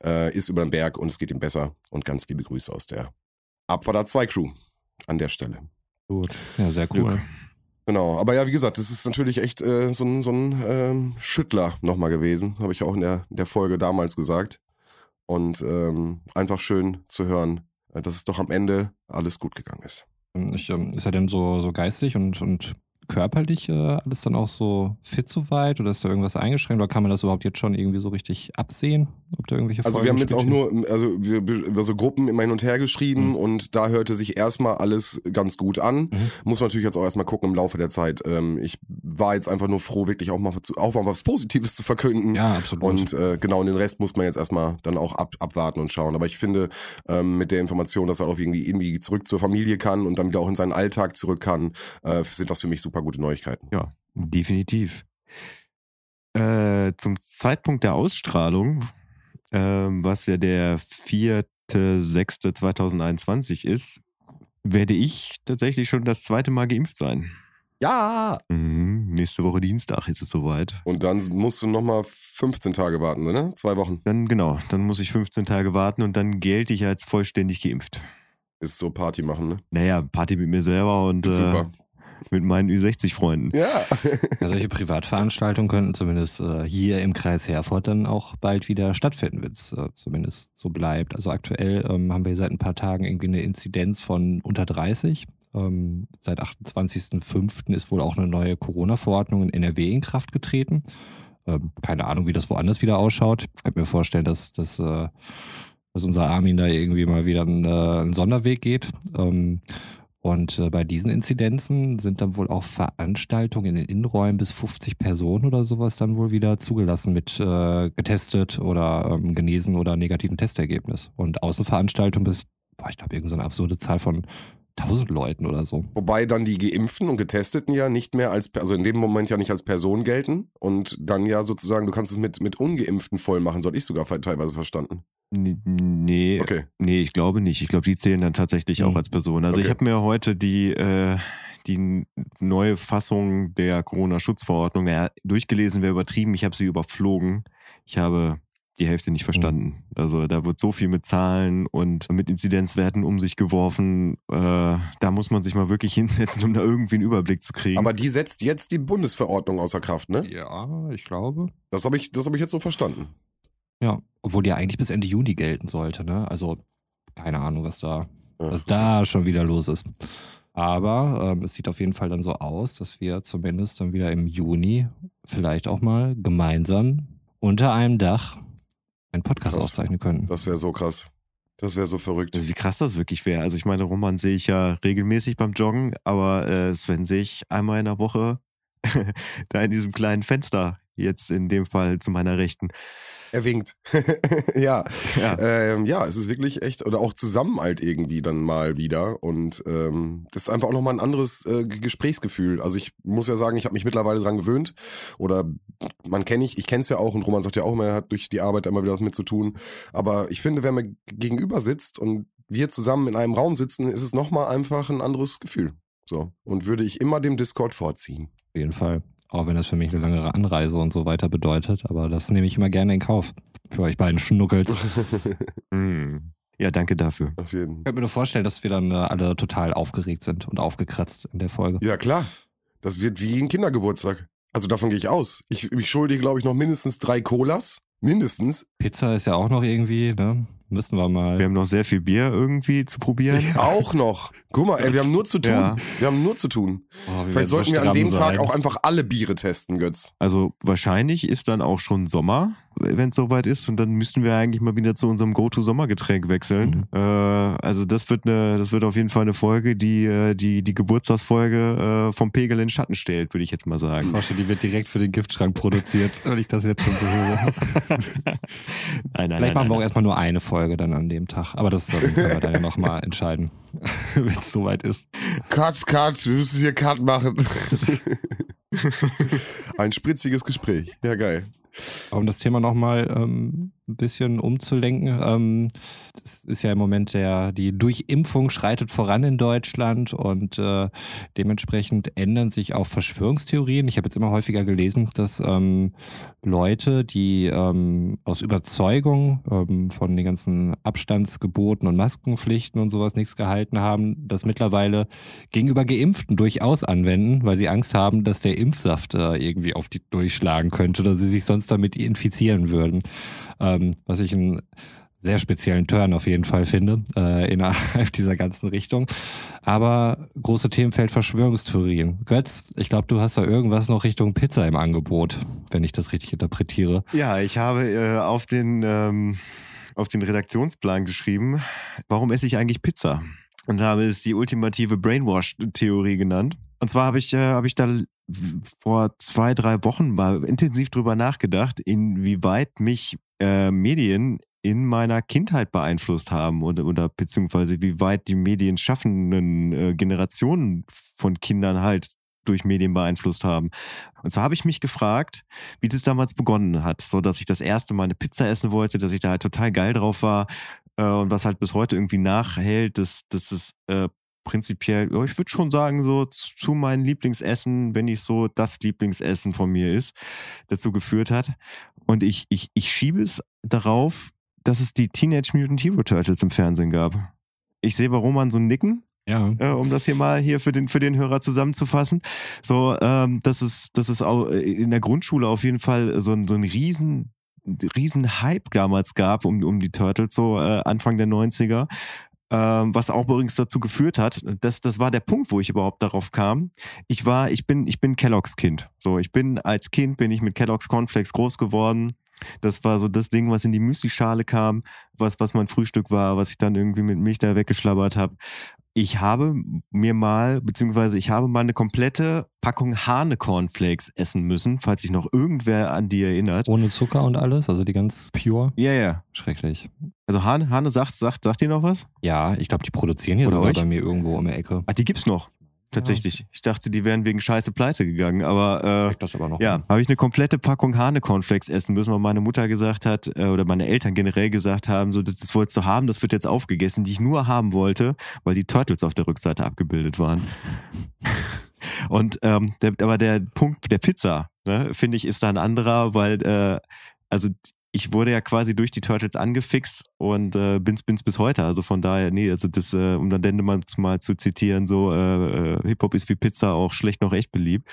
äh, ist über den Berg und es geht ihm besser. Und ganz liebe Grüße aus der Abfahrt 2 Crew an der Stelle. Gut, ja, sehr cool. Glück. Genau, aber ja, wie gesagt, das ist natürlich echt äh, so ein, so ein ähm, Schüttler nochmal gewesen, habe ich auch in der, der Folge damals gesagt. Und ähm, einfach schön zu hören, äh, dass es doch am Ende alles gut gegangen ist. Ich, ähm, ist er denn so, so geistig und, und körperlich äh, alles dann auch so fit soweit oder ist da irgendwas eingeschränkt oder kann man das überhaupt jetzt schon irgendwie so richtig absehen? Ob da irgendwelche Also wir haben jetzt auch nur, also wir über so Gruppen immer hin und her geschrieben Mhm. und da hörte sich erstmal alles ganz gut an. Mhm. Muss man natürlich jetzt auch erstmal gucken im Laufe der Zeit. Ähm, ich war jetzt einfach nur froh, wirklich auch mal, zu- auch mal was Positives zu verkünden. Ja, absolut. Und äh, genau, und den Rest muss man jetzt erstmal dann auch ab, abwarten und schauen. Aber ich finde, ähm, mit der Information, dass er auch irgendwie, irgendwie zurück zur Familie kann und dann wieder auch in seinen Alltag zurück kann, äh, sind das für mich super gute Neuigkeiten. Ja, definitiv. Äh, zum Zeitpunkt der Ausstrahlung, ähm, was ja der 4.6.2021 ist, werde ich tatsächlich schon das zweite Mal geimpft sein. Ja! Mhm, nächste Woche Dienstag ist es soweit. Und dann musst du nochmal 15 Tage warten, ne? Zwei Wochen. Dann genau, dann muss ich 15 Tage warten und dann gelte ich als vollständig geimpft. Ist so Party machen, ne? Naja, Party mit mir selber und äh, Super. Mit meinen Ü60-Freunden. Ja. Ja, solche Privatveranstaltungen könnten zumindest äh, hier im Kreis Herford dann auch bald wieder stattfinden, wenn es äh, zumindest so bleibt. Also aktuell ähm, haben wir seit ein paar Tagen irgendwie eine Inzidenz von unter 30. Ähm, seit 28.05. ist wohl auch eine neue Corona-Verordnung in NRW in Kraft getreten. Ähm, keine Ahnung, wie das woanders wieder ausschaut. Ich könnte mir vorstellen, dass, dass, äh, dass unser Armin da irgendwie mal wieder einen, äh, einen Sonderweg geht. Ähm, und äh, bei diesen Inzidenzen sind dann wohl auch Veranstaltungen in den Innenräumen bis 50 Personen oder sowas dann wohl wieder zugelassen mit äh, getestet oder ähm, genesen oder negativen Testergebnis. Und Außenveranstaltungen bis, boah, ich glaube, irgendeine so absurde Zahl von 1000 Leuten oder so. Wobei dann die Geimpften und Getesteten ja nicht mehr als, also in dem Moment ja nicht als Person gelten und dann ja sozusagen, du kannst es mit, mit Ungeimpften voll machen, so hatte ich sogar teilweise verstanden. Nee, Okay. nee, ich glaube nicht. Ich glaube, die zählen dann tatsächlich auch Mhm. als Person. Also ich Okay. habe mir heute die, äh, die neue Fassung der Corona-Schutzverordnung naja, durchgelesen, wäre übertrieben. Ich habe sie überflogen. Ich habe die Hälfte nicht verstanden. Also da wird so viel mit Zahlen und mit Inzidenzwerten um sich geworfen. Äh, da muss man sich mal wirklich hinsetzen, um da irgendwie einen Überblick zu kriegen. Aber die setzt jetzt die Bundesverordnung außer Kraft, ne? Ja, ich glaube. Das habe ich, das hab ich jetzt so verstanden. Ja, obwohl die ja eigentlich bis Ende Juni gelten sollte, ne? Also keine Ahnung, was da, was da schon wieder los ist. Aber ähm, es sieht auf jeden Fall dann so aus, dass wir zumindest dann wieder im Juni vielleicht auch mal gemeinsam unter einem Dach einen Podcast Krass. aufzeichnen könnten. Das wäre so krass. Das wäre so verrückt. Also wie krass das wirklich wäre. Also ich meine, Roman sehe ich ja regelmäßig beim Joggen, aber äh, Sven sehe ich einmal in der Woche da in diesem kleinen Fenster, jetzt in dem Fall zu meiner Rechten. Er winkt. ja. Ja. Ähm, ja, es ist wirklich echt, oder auch zusammen halt irgendwie dann mal wieder. Und ähm, das ist einfach auch nochmal ein anderes äh, Gesprächsgefühl. Also ich muss ja sagen, ich habe mich mittlerweile dran gewöhnt. Oder man kenne ich, ich kenne es ja auch und Roman sagt ja auch immer, er hat durch die Arbeit immer wieder was mit zu tun. Aber ich finde, wenn man gegenüber sitzt und wir zusammen in einem Raum sitzen, ist es nochmal einfach ein anderes Gefühl. So. Und würde ich immer dem Discord vorziehen. Auf jeden Fall. Auch wenn das für mich eine langere Anreise und so weiter bedeutet. Aber das nehme ich immer gerne in Kauf. Für euch beiden Schnuckels. Hm. Ja, danke dafür. Auf jeden Ich könnte mir nur vorstellen, dass wir dann äh, alle total aufgeregt sind und aufgekratzt in der Folge. Ja, klar. Das wird wie ein Kindergeburtstag. Also davon gehe ich aus. Ich, ich schulde, glaube ich, noch mindestens drei Colas. Mindestens. Pizza ist ja auch noch irgendwie, ne? Müssen wir mal. Wir haben noch sehr viel Bier irgendwie zu probieren. Auch noch. Guck mal, ey, wir haben nur zu tun. Ja. Wir haben nur zu tun. Oh, Vielleicht so sollten wir an dem Tag sein. auch einfach alle Biere testen, Götz. Also wahrscheinlich ist dann auch schon Sommer, wenn es soweit ist. Und dann müssten wir eigentlich mal wieder zu unserem Go-To-Sommergetränk wechseln. Äh, also das wird eine, das wird auf jeden Fall eine Folge, die äh, die, die Geburtstagsfolge äh, vom Pegel in den Schatten stellt, würde ich jetzt mal sagen. Frosche, die wird direkt für den Giftschrank produziert, wenn ich das jetzt schon so höre. nein, nein, Vielleicht nein, machen wir auch nein. erstmal nur eine Folge dann an dem Tag. Aber das können wir dann ja nochmal entscheiden, wenn es soweit ist. Cut, cut, wir müssen hier Cut machen. Ein spritziges Gespräch. Ja, geil. Um das Thema nochmal ähm, ein bisschen umzulenken. Ähm, das ist ja im Moment der, die Durchimpfung schreitet voran in Deutschland und äh, dementsprechend ändern sich auch Verschwörungstheorien. Ich habe jetzt immer häufiger gelesen, dass ähm, Leute, die ähm, aus Überzeugung ähm, von den ganzen Abstandsgeboten und Maskenpflichten und sowas nichts gehalten haben, das mittlerweile gegenüber Geimpften durchaus anwenden, weil sie Angst haben, dass der Impfsaft äh, irgendwie auf die durchschlagen könnte oder sie sich sonst damit infizieren würden. Ähm, was ich ein sehr speziellen Turn auf jeden Fall finde, äh, innerhalb dieser ganzen Richtung. Aber große Themenfeld Verschwörungstheorien. Götz, ich glaube, du hast da irgendwas noch Richtung Pizza im Angebot, wenn ich das richtig interpretiere. Ja, ich habe äh, auf, den, ähm, auf den Redaktionsplan geschrieben, warum esse ich eigentlich Pizza? Und habe es die ultimative Brainwash-Theorie genannt. Und zwar habe ich, äh, hab ich da vor zwei, drei Wochen mal intensiv drüber nachgedacht, inwieweit mich äh, Medien in meiner Kindheit beeinflusst haben oder, oder beziehungsweise wie weit die Medien schaffenden äh, Generationen von Kindern halt durch Medien beeinflusst haben. Und zwar habe ich mich gefragt, wie das damals begonnen hat, so dass ich das erste Mal eine Pizza essen wollte, dass ich da halt total geil drauf war äh, und was halt bis heute irgendwie nachhält, dass, dass es äh, prinzipiell, ja, ich würde schon sagen, so zu meinen Lieblingsessen, wenn nicht so das Lieblingsessen von mir ist, dazu geführt hat. Und ich, ich, ich schiebe es darauf, dass es die Teenage Mutant Hero Turtles im Fernsehen gab. Ich sehe bei Roman so ein Nicken. Ja. Äh, um das hier mal hier für den, für den Hörer zusammenzufassen. So, ähm, dass es, dass es auch in der Grundschule auf jeden Fall so ein, so ein riesen, riesen Hype damals gab um, um die Turtles, so äh, Anfang der 90er. Ähm, was auch übrigens dazu geführt hat, das, das war der Punkt, wo ich überhaupt darauf kam. Ich war, ich bin, ich bin Kelloggs Kind. So, ich bin als Kind bin ich mit Kelloggs Cornflakes groß geworden. Das war so das Ding, was in die Müsli-Schale kam, was, was mein Frühstück war, was ich dann irgendwie mit Milch da weggeschlabbert habe. Ich habe mir mal, beziehungsweise ich habe mal eine komplette Packung Hane-Cornflakes essen müssen, falls sich noch irgendwer an die erinnert. Ohne Zucker und alles, also die ganz pure. Ja, ja. Schrecklich. Also Hane, Hane sagt, sagt, sagt ihr noch was? Ja, ich glaube, die produzieren hier Oder sogar euch? bei mir irgendwo um die Ecke. Ach, die gibt's noch. Tatsächlich. Ich dachte, die wären wegen Scheiße pleite gegangen, aber äh, Das aber noch. Ja, habe ich eine komplette Packung Hane-Cornflakes essen müssen, weil meine Mutter gesagt hat, äh, oder meine Eltern generell gesagt haben, so, das, das wolltest du haben, das wird jetzt aufgegessen, die ich nur haben wollte, weil die Turtles auf der Rückseite abgebildet waren. Und ähm, der, aber der Punkt der Pizza, ne, finde ich, ist da ein anderer, weil äh, also ich wurde ja quasi durch die Turtles angefixt und äh, bin's, bin's bis heute. Also von daher, nee, also das, äh, um dann Dendemann mal zu zitieren, so äh, äh, Hip-Hop ist wie Pizza auch schlecht noch echt beliebt.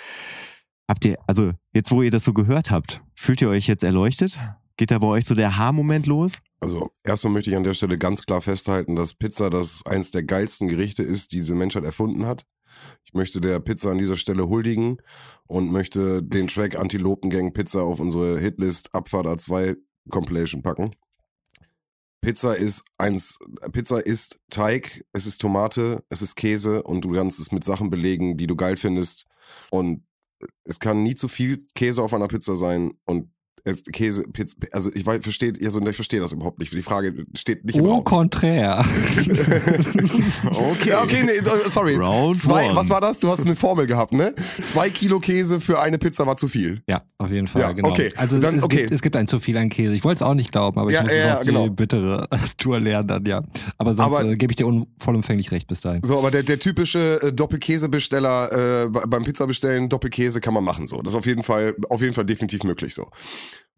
Habt ihr, also jetzt wo ihr das so gehört habt, fühlt ihr euch jetzt erleuchtet? Geht da bei euch so der Haarmoment los? Also erstmal möchte ich an der Stelle ganz klar festhalten, dass Pizza das eins der geilsten Gerichte ist, die diese Menschheit erfunden hat. Ich möchte der Pizza an dieser Stelle huldigen und möchte den Track Antilopengang Pizza auf unsere Hitlist Abfahrt A2 Compilation packen. Pizza ist eins, Pizza ist Teig, es ist Tomate, es ist Käse und du kannst es mit Sachen belegen, die du geil findest. Und es kann nie zu viel Käse auf einer Pizza sein und Käse, Pizza, also ich weiß, verstehe, also ich verstehe das überhaupt nicht. Die Frage steht nicht im Au Raum. contraire. Okay, okay, nee, äh, sorry. Round Zwei, one. was war das? Du hast eine Formel gehabt, ne? Zwei Kilo Käse für eine Pizza war zu viel. Ja, auf jeden Fall, Ja, genau. okay. Also Dann- es, okay. gibt, es gibt ein zu viel an Käse. Ich wollte es auch nicht glauben, aber Ja, ich muss ja, es ja, auf die genau. bittere Tour lernen dann, ja. Aber sonst äh, gebe ich dir vollumfänglich recht bis dahin. So, aber der, der typische äh, Doppelkäsebesteller äh, beim Pizzabestellen, Doppelkäse kann man machen so. Das ist auf jeden Fall, auf jeden Fall definitiv möglich so.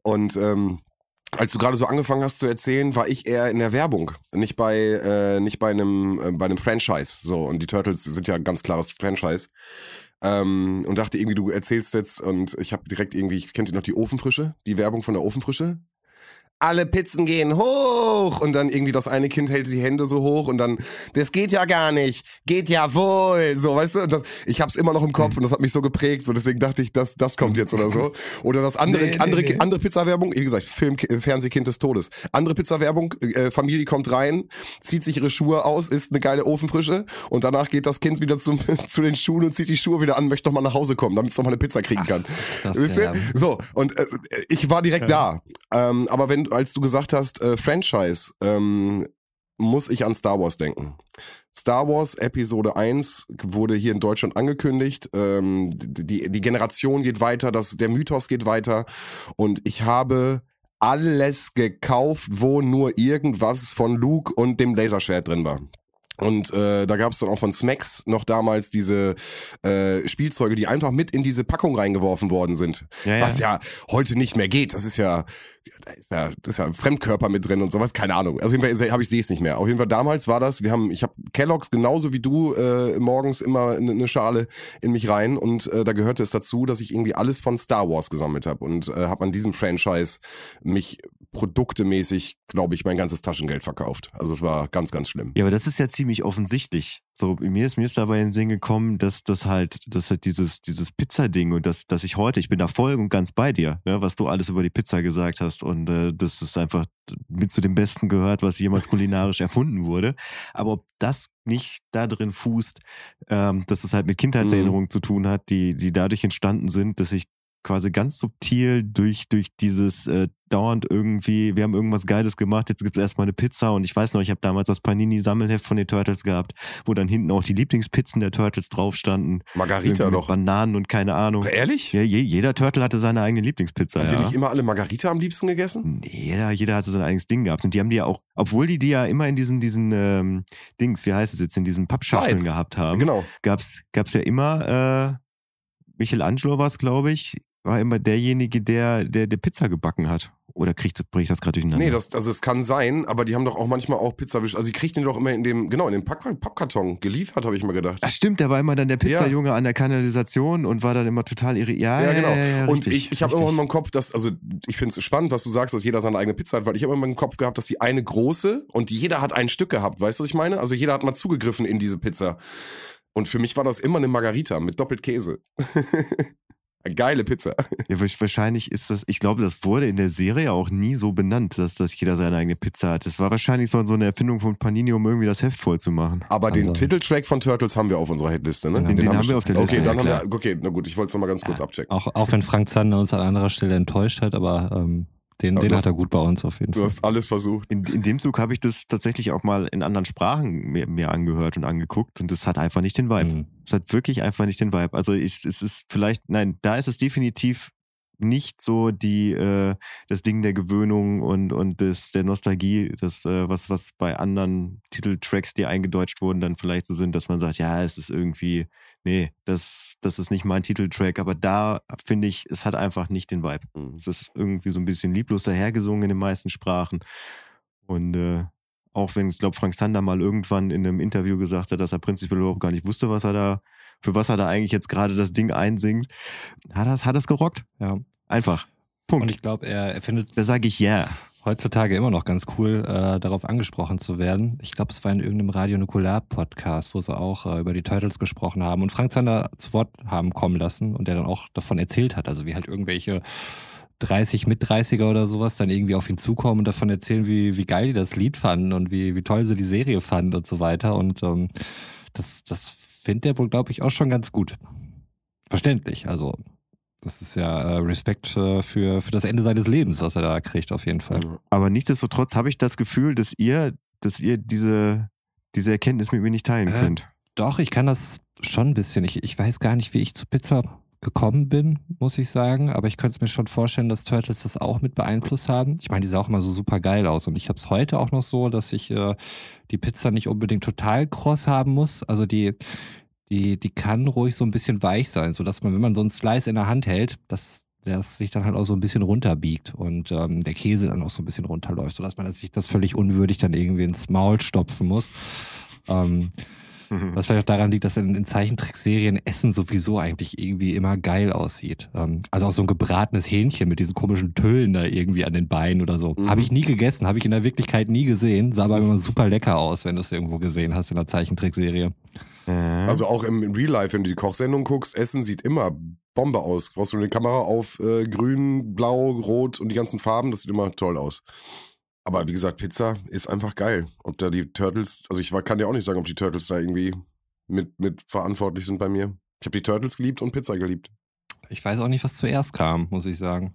Und ähm, als du gerade so angefangen hast zu erzählen, war ich eher in der Werbung, nicht bei äh, nicht bei einem äh, bei einem Franchise. So und die Turtles sind ja ein ganz klares Franchise. Ähm, und dachte irgendwie, du erzählst jetzt und ich habe direkt irgendwie, ich kennt ihr noch die Ofenfrische, die Werbung von der Ofenfrische? Alle Pizzen gehen hoch und dann irgendwie das eine Kind hält die Hände so hoch und dann das geht ja gar nicht, geht ja wohl, so weißt du, das, ich hab's immer noch im Kopf und das hat mich so geprägt, so deswegen dachte ich, das das kommt jetzt oder so oder das andere Nee, nee, andere nee. andere Pizza-Werbung, wie gesagt, Film Fernsehkind des Todes. Andere Pizza-Werbung, äh, Familie kommt rein, zieht sich ihre Schuhe aus, isst eine geile Ofenfrische und danach geht das Kind wieder zum, zu den Schuhen und zieht die Schuhe wieder an, möchte noch mal nach Hause kommen, damit es noch mal eine Pizza kriegen kann. das Wisst ja. So, und äh, ich war direkt da. Ähm, aber wenn, als du gesagt hast, äh, Franchise, ähm, muss ich an Star Wars denken. Star Wars Episode 1 wurde hier in Deutschland angekündigt. Ähm, die, die Generation geht weiter, das, der Mythos geht weiter. Und ich habe alles gekauft, wo nur irgendwas von Luke und dem Laserschwert drin war. Und äh, da gab es dann auch von Smacks noch damals diese äh, Spielzeuge, die einfach mit in diese Packung reingeworfen worden sind. Ja, ja. Was ja heute nicht mehr geht. Das ist ja, da ist ja, das ist ja ein Fremdkörper mit drin und sowas. Keine Ahnung. Also auf jeden Fall habe ich sehe es nicht mehr. Auf jeden Fall damals war das. Wir haben, ich habe Kellogg's genauso wie du äh, morgens immer eine ne Schale in mich rein und äh, da gehörte es dazu, dass ich irgendwie alles von Star Wars gesammelt habe und äh, habe an diesem Franchise mich produktemäßig, glaube ich, mein ganzes Taschengeld verkauft. Also es war ganz, ganz schlimm. Ja, aber das ist ja ziemlich offensichtlich. So, mir ist, mir ist dabei in den Sinn gekommen, dass das halt, dass halt dieses, dieses Pizza-Ding und das, dass ich heute, ich bin da voll und ganz bei dir, ne, was du alles über die Pizza gesagt hast und äh, das ist einfach mit zu dem Besten gehört, was jemals kulinarisch erfunden wurde. Aber ob das nicht da drin fußt, ähm, dass es halt mit Kindheitserinnerungen Mhm. zu tun hat, die, die dadurch entstanden sind, dass ich quasi ganz subtil durch, durch dieses äh, dauernd irgendwie, wir haben irgendwas Geiles gemacht, jetzt gibt es erstmal eine Pizza und ich weiß noch, ich habe damals das Panini-Sammelheft von den Turtles gehabt, wo dann hinten auch die Lieblingspizzen der Turtles drauf standen. Margarita doch. Bananen und keine Ahnung. Ehrlich? Ja, je, jeder Turtle hatte seine eigene Lieblingspizza. Ihr Ja. nicht immer alle Margarita am liebsten gegessen? Nee, jeder, jeder hatte sein eigenes Ding gehabt. Und die haben die ja auch, obwohl die die ja immer in diesen, diesen ähm, Dings, wie heißt es jetzt, in diesen Pappschachteln gehabt haben, Genau. gab's, gab's ja immer, äh, Michelangelo war es, glaube ich, war immer derjenige, der, der, der Pizza gebacken hat. Oder kriegt, ich das gerade durcheinander? Nee, das, also es kann sein, aber die haben doch auch manchmal auch Pizza. Also die kriegt den doch immer in dem, genau, in dem Pappkarton geliefert, habe ich mal gedacht. Ach stimmt, der war immer dann der Pizzajunge an der Kanalisation und war dann immer total irre. Ja, Ja, ja, genau. Ja, ja, und richtig, ich, ich habe immer in meinem Kopf, dass, also ich finde es spannend, was du sagst, dass jeder seine eigene Pizza hat, weil ich habe immer in meinem Kopf gehabt, dass die eine große und jeder hat ein Stück gehabt. Weißt du, was ich meine? Also jeder hat mal zugegriffen in diese Pizza. Und für mich war das immer eine Margarita mit doppelt Käse. Geile Pizza. Ja, wahrscheinlich ist das, ich glaube, das wurde in der Serie auch nie so benannt, dass, dass jeder seine eigene Pizza hat. Das war wahrscheinlich so, so eine Erfindung von Panini, um irgendwie das Heft voll zu machen. Aber den Also- Titeltrack von Turtles haben wir auf unserer Hitliste, ne? Den- den haben wir auf der Liste, Okay, dann ja, haben wir, okay, na gut, ich wollte es nochmal ganz kurz abchecken. Auch, auch wenn Frank Zander uns an anderer Stelle enttäuscht hat, aber ähm, den, den du hat er gut bei uns auf jeden Du Fall. hast alles versucht. In, in dem Zug habe ich das tatsächlich auch mal in anderen Sprachen mir, mir angehört und angeguckt und das hat einfach nicht den Vibe. Mhm. Es hat wirklich einfach nicht den Vibe. Also ich, es ist vielleicht, nein, da ist es definitiv nicht so die äh, das Ding der Gewöhnung und und des der Nostalgie, das äh, was was bei anderen Titeltracks, die eingedeutscht wurden, dann vielleicht so sind, dass man sagt, ja, es ist irgendwie nee, das das ist nicht mein Titeltrack, aber da finde ich, es hat einfach nicht den Vibe. Es ist irgendwie so ein bisschen lieblos dahergesungen in den meisten Sprachen und äh, auch wenn ich glaube Frank Sander mal irgendwann in einem Interview gesagt hat, dass er prinzipiell überhaupt gar nicht wusste, was er da für was er da eigentlich jetzt gerade das Ding einsingt, hat er hat es gerockt. Ja. Einfach. Und Punkt. ich glaube, er, er findet Da sage ich ja. Heutzutage immer noch ganz cool, äh, darauf angesprochen zu werden. Ich glaube, es war in irgendeinem Radio Nukular-Podcast, wo sie auch äh, über die Turtles gesprochen haben und Frank Zander zu Wort haben kommen lassen und der dann auch davon erzählt hat. Also wie halt irgendwelche 30 mit 30er oder sowas dann irgendwie auf ihn zukommen und davon erzählen, wie, wie geil die das Lied fanden und wie, wie toll sie die Serie fanden und so weiter. Und ähm, das, das findet er wohl, glaube ich, auch schon ganz gut. Verständlich. Also, das ist ja äh, Respekt äh, für, für das Ende seines Lebens, was er da kriegt, auf jeden Fall. Aber nichtsdestotrotz habe ich das Gefühl, dass ihr, dass ihr diese, diese Erkenntnis mit mir nicht teilen Äh, könnt. Doch, ich kann das schon ein bisschen. Ich, ich weiß gar nicht, wie ich zu Pizza gekommen bin, muss ich sagen. Aber ich könnte es mir schon vorstellen, dass Turtles das auch mit beeinflusst haben. Ich meine, die sah auch immer so super geil aus. Und ich habe es heute auch noch so, dass ich äh, die Pizza nicht unbedingt total kross haben muss. Also die, die, die kann ruhig so ein bisschen weich sein, sodass man, wenn man so einen Slice in der Hand hält, dass das sich dann halt auch so ein bisschen runterbiegt und ähm, der Käse dann auch so ein bisschen runterläuft, sodass man sich das völlig unwürdig dann irgendwie ins Maul stopfen muss. Ähm, was vielleicht auch daran liegt, dass in, in Zeichentrickserien Essen sowieso eigentlich irgendwie immer geil aussieht. Ähm, also auch so ein gebratenes Hähnchen mit diesen komischen Tüllen da irgendwie an den Beinen oder so. Mhm. Habe ich nie gegessen, habe ich in der Wirklichkeit nie gesehen. Sah aber immer super lecker aus, wenn du es irgendwo gesehen hast in der Zeichentrickserie. Ja. Also auch im, im Real Life, wenn du die Kochsendung guckst, Essen sieht immer Bombe aus. Brauchst du eine Kamera auf äh, grün, blau, rot und die ganzen Farben, das sieht immer toll aus. Aber wie gesagt, Pizza ist einfach geil. Ob da die Turtles, also ich kann dir auch nicht sagen, ob die Turtles da irgendwie mit, mit verantwortlich sind bei mir. Ich habe die Turtles geliebt und Pizza geliebt. Ich weiß auch nicht, was zuerst kam, muss ich sagen.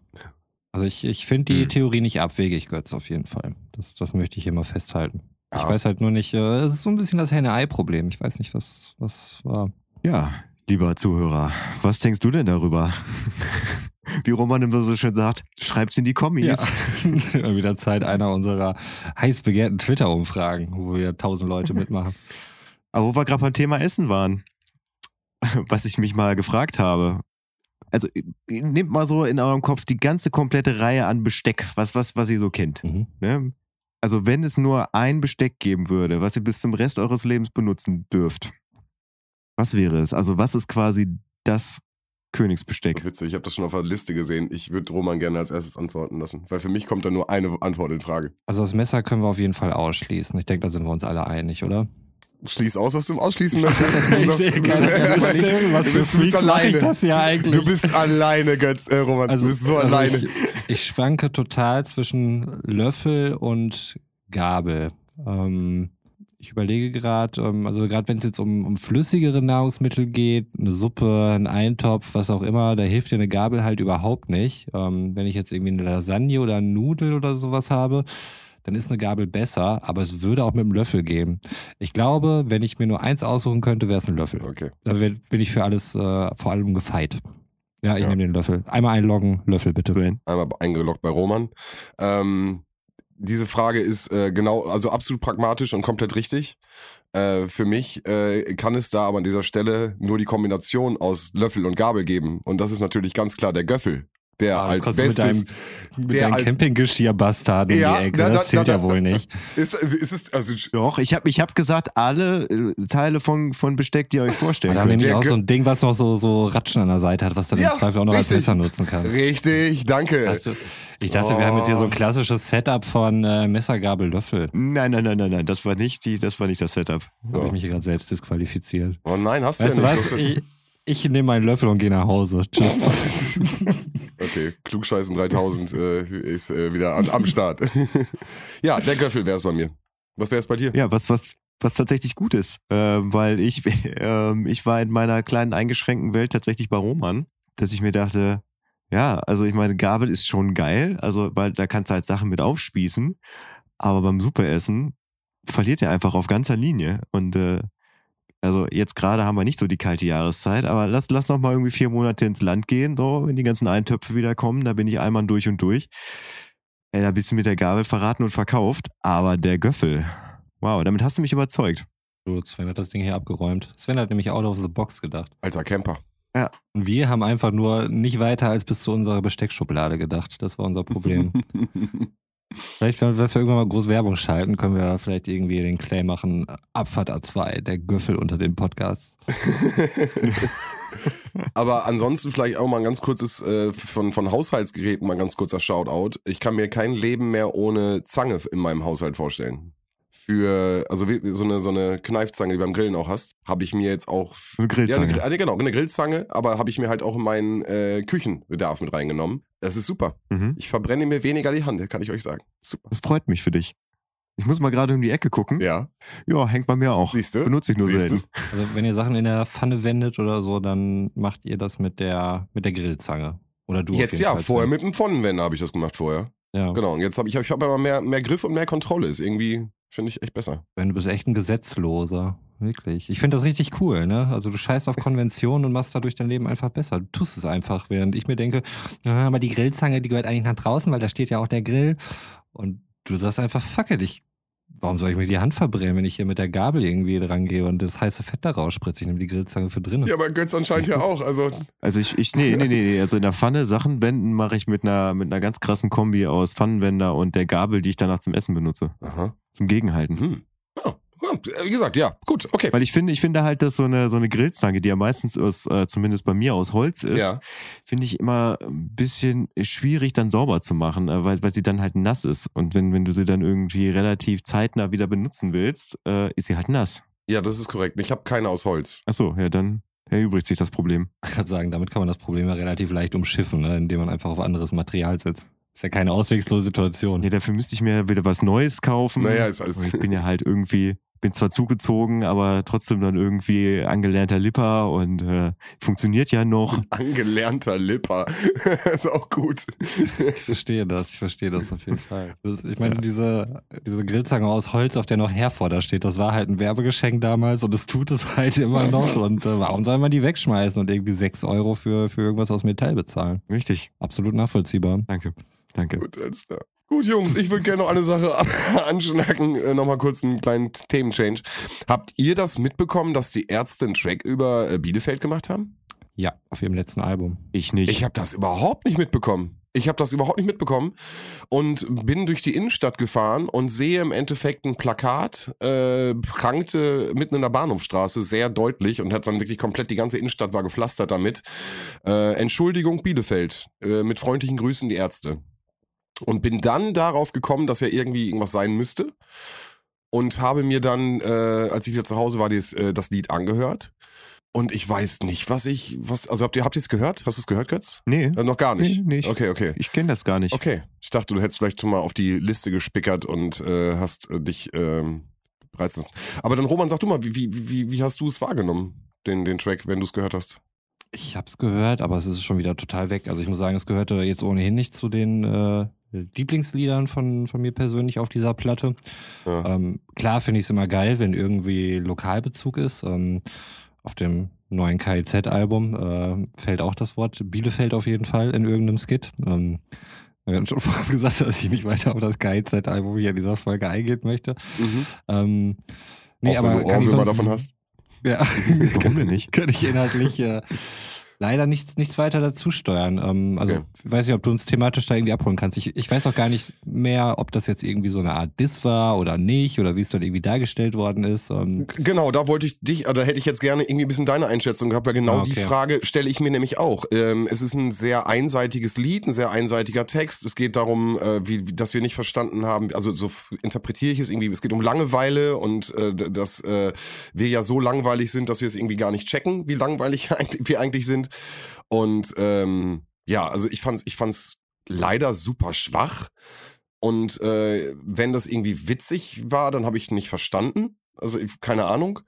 Also ich, ich finde die Hm. Theorie nicht abwegig, Götz, auf jeden Fall. Das, das möchte ich hier mal festhalten. Ich Ja. weiß halt nur nicht, äh, es ist so ein bisschen das Henne-Ei-Problem. Ich weiß nicht, was, was war. ja, lieber Zuhörer, was denkst du denn darüber? Wie Roman immer so schön sagt, schreib's in die Kommis. Ja. Wieder Zeit einer unserer heiß begehrten Twitter-Umfragen, wo wir tausend Leute mitmachen. Aber wo wir gerade beim Thema Essen waren, was ich mich mal gefragt habe. Also nehmt mal so in eurem Kopf die ganze komplette Reihe an Besteck, was, was, was ihr so kennt. Mhm. Ne? Also wenn es nur ein Besteck geben würde, was ihr bis zum Rest eures Lebens benutzen dürft, was wäre es? Also was ist quasi das Königsbesteck. Witzig, ich habe das schon auf der Liste gesehen. Ich würde Roman gerne als erstes antworten lassen, weil für mich kommt da nur eine Antwort in Frage. Also das Messer können wir auf jeden Fall ausschließen. Ich denke, da sind wir uns alle einig, oder? Schließ aus, was du ausschließen möchtest. Du bist- alleine. das ja eigentlich? Du bist alleine, Götz, äh, Roman. Also, du bist so also alleine. Ich, ich schwanke total zwischen Löffel und Gabel. Ähm, ich überlege gerade, ähm, also gerade wenn es jetzt um, um flüssigere Nahrungsmittel geht, eine Suppe, ein Eintopf, was auch immer, da hilft dir eine Gabel halt überhaupt nicht. Ähm, wenn ich jetzt irgendwie eine Lasagne oder eine Nudel oder sowas habe, dann ist eine Gabel besser, aber es würde auch mit einem Löffel gehen. Ich glaube, wenn ich mir nur eins aussuchen könnte, wäre es ein Löffel. Okay. Da bin ich für alles, äh, vor allem gefeit. Ja, ich Ja. nehme den Löffel. Einmal einloggen, Löffel bitte. Einmal eingeloggt bei Roman. Ähm, diese Frage ist äh, genau, also absolut pragmatisch und komplett richtig. Äh, für mich äh, kann es da aber an dieser Stelle nur die Kombination aus Löffel und Gabel geben. Und das ist natürlich ganz klar der Göffel, der Ah, als bestes Mit deinem, mit deinem als- Campinggeschirr-Bastard in Ja, die Ecke. na, das zählt na, ja wohl nicht. ist, ist es also Doch, ich habe ich hab gesagt, alle äh, Teile von, von Besteck, die ihr euch vorstellen Da haben wir könnt. nämlich der auch so ein Ding, was noch so, so Ratschen an der Seite hat, was du dann Ja, im Zweifel auch noch als richtig. Messer nutzen kannst. richtig, danke. Du- Ich dachte, wir haben jetzt hier so ein Oh. klassisches Setup von äh, Messer, Gabel, Löffel. Nein, nein, nein, nein, nein, das war nicht, die, das war nicht das Setup. Da habe ich mich hier gerade selbst disqualifiziert. Oh nein, hast du Weißt du ja nicht. was? Ich, ich nehme meinen Löffel und gehe nach Hause. Tschüss. Okay, Klugscheißen 3000 äh, ist äh, wieder an, am Start. ja, der Göffel wäre es bei mir. Was wäre es bei dir? Ja, was, was, was tatsächlich gut ist, äh, weil ich, ähm, ich war in meiner kleinen eingeschränkten Welt tatsächlich bei Roman, dass ich mir dachte, ja, also ich meine, Gabel ist schon geil, also weil da kannst du halt Sachen mit aufspießen, aber beim Superessen verliert er einfach auf ganzer Linie und äh, also jetzt gerade haben wir nicht so die kalte Jahreszeit, aber lass, lass noch mal irgendwie vier Monate ins Land gehen, so, wenn die ganzen Eintöpfe wieder kommen, da bin ich einmal durch und durch. Ey, da bist du mit der Gabel verraten und verkauft, aber der Göffel, wow, damit hast du mich überzeugt. Gut, Sven hat das Ding hier abgeräumt. Sven hat nämlich out of the box gedacht. Alter Camper. Und wir haben einfach nur nicht weiter als bis zu unserer Besteckschublade gedacht. Das war unser Problem. vielleicht, wenn wir irgendwann mal groß Werbung schalten, können wir vielleicht irgendwie den Claim machen, Abfahrt A2, der Göffel unter den Podcasts. Aber ansonsten vielleicht auch mal ein ganz kurzes äh, von, von Haushaltsgeräten mal ein ganz kurzer Shoutout. Ich kann mir kein Leben mehr ohne Zange in meinem Haushalt vorstellen. Für, also wie, so eine, so eine Kneifzange, die du beim Grillen auch hast, habe ich mir jetzt auch. Eine Grillzange. Ja, eine, äh, genau, eine Grillzange, aber habe ich mir halt auch in meinen äh, Küchenbedarf mit reingenommen. Das ist super. Mhm. Ich verbrenne mir weniger die Hand, kann ich euch sagen. Super. Das freut mich für dich. Ich muss mal gerade um die Ecke gucken. Ja, Ja, hängt bei mir auch. siehst du? Benutze ich nur Siehst du? selten. Also wenn ihr Sachen in der Pfanne wendet oder so, dann macht ihr das mit der, mit der Grillzange. Oder du auf Jetzt jeden ja, Fall, vorher mit dem Pfannenwender habe ich das gemacht vorher. Ja. Genau, und jetzt habe ich, ich hab aber mehr, mehr Griff und mehr Kontrolle. Ist irgendwie, finde ich, echt besser. Wenn du bist echt ein Gesetzloser. Wirklich. Ich finde das richtig cool, ne? Also du scheißt auf Konventionen und machst dadurch dein Leben einfach besser. Du tust es einfach, während ich mir denke, ah, aber die Grillzange, die gehört eigentlich nach draußen, weil da steht ja auch der Grill. Und du sagst einfach, fuck it, ich, warum soll ich mir die Hand verbrennen, wenn ich hier mit der Gabel irgendwie dran gehe und das heiße Fett da rausspritze? Ich nehme die Grillzange für drinnen. Ja, aber Götz anscheinend ja auch. Also, Also ich, ich nee, nee, nee, nee. Also in der Pfanne Sachen wenden mache ich mit einer, mit einer ganz krassen Kombi aus Pfannenwender und der Gabel, die ich danach zum Essen benutze. aha. Zum Gegenhalten. Hm. Ja, wie gesagt, ja, gut, okay. Weil ich finde, ich finde halt, dass so eine, so eine Grillzange, die ja meistens aus, äh, zumindest bei mir aus Holz ist, Ja. finde ich immer ein bisschen schwierig dann sauber zu machen, äh, weil, weil sie dann halt nass ist. Und wenn, wenn du sie dann irgendwie relativ zeitnah wieder benutzen willst, äh, ist sie halt nass. ja, das ist korrekt. Ich habe keine aus Holz. Achso, ja, dann erübrigt sich das Problem. Ich kann sagen, damit kann man das Problem ja relativ leicht umschiffen, ne? indem man einfach auf anderes Material setzt. Ist ja keine auswegslose Situation. Ja, dafür müsste ich mir wieder was Neues kaufen. Naja, ist alles- Ich bin ja halt irgendwie, bin zwar zugezogen, aber trotzdem dann irgendwie angelernter Lipper und äh, funktioniert ja noch. Angelernter Lipper. ist auch gut. Ich verstehe das, ich verstehe das auf jeden Fall. Das- Ich meine, diese, diese Grillzange aus Holz, auf der noch Herforder steht, das war halt ein Werbegeschenk damals und es tut es halt immer noch. Und äh, warum soll man die wegschmeißen und irgendwie 6 Euro für, für irgendwas aus Metall bezahlen? Richtig. Absolut nachvollziehbar. Danke. Danke. Gut, alles klar. Gut, Jungs, ich würde gerne noch eine Sache anschnacken. Äh, Nochmal kurz einen kleinen Themenchange. Habt ihr das mitbekommen, dass die Ärzte einen Track über äh, Bielefeld gemacht haben? Ja, auf ihrem letzten Album. Ich nicht. Ich habe das überhaupt nicht mitbekommen. Ich habe das überhaupt nicht mitbekommen und bin durch die Innenstadt gefahren und sehe im Endeffekt ein Plakat, äh, prangte mitten in der Bahnhofstraße sehr deutlich und hat dann wirklich komplett die ganze Innenstadt war gepflastert damit. Äh, Entschuldigung Bielefeld, äh, mit freundlichen Grüßen die Ärzte. Und bin dann darauf gekommen, dass ja irgendwie irgendwas sein müsste und habe mir dann, äh, als ich wieder zu Hause war, das, äh, das Lied angehört. Und ich weiß nicht, was ich, was, also habt ihr, habt ihr es gehört? Hast du es gehört, Götz? Nee. Äh, noch gar nicht. Nee, nicht. Okay, okay. Ich kenne das gar nicht. Okay. Ich dachte, du hättest vielleicht schon mal auf die Liste gespickert und äh, hast äh, dich ähm, reizen lassen. Aber dann, Roman, sag du mal, wie, wie, wie, wie hast du es wahrgenommen, den, den Track, wenn du es gehört hast? Ich habe es gehört, aber es ist schon wieder total weg. Also ich muss sagen, es gehörte jetzt ohnehin nicht zu den äh, Lieblingsliedern von, von mir persönlich auf dieser Platte. Ja. Ähm, klar finde ich es immer geil, wenn irgendwie Lokalbezug ist. Ähm, auf dem neuen KIZ-Album äh, fällt auch das Wort Bielefeld auf jeden Fall in irgendeinem Skit. Ähm, wir hatten schon vorab gesagt, dass ich nicht weiter auf das KIZ-Album hier in dieser Folge eingehen möchte. Mhm. Ähm, nee, Auch wenn aber du kann ich sonst, davon hast. Ja, Warum denn nicht? kann ich inhaltlich äh, leider nichts, nichts weiter dazu steuern. Ähm, also Okay. ich weiß nicht, ob du uns thematisch da irgendwie abholen kannst. Ich, ich weiß auch gar nicht mehr, ob das jetzt irgendwie so eine Art Diss war oder nicht oder wie es dann irgendwie dargestellt worden ist. Ähm, Genau, da wollte ich dich, oder hätte ich jetzt gerne irgendwie ein bisschen deine Einschätzung gehabt, weil genau Ah, die okay. Frage stelle ich mir nämlich auch. Ähm, es ist ein sehr einseitiges Lied, ein sehr einseitiger Text. Es geht darum, äh, wie, dass wir nicht verstanden haben, also so interpretiere ich es irgendwie, es geht um Langeweile und äh, dass äh, wir ja so langweilig sind, dass wir es irgendwie gar nicht checken, wie langweilig wir eigentlich sind. Und ähm, ja, also ich fand's, ich fand's leider super schwach. Und äh, wenn das irgendwie witzig war, dann habe ich nicht verstanden. Also keine Ahnung.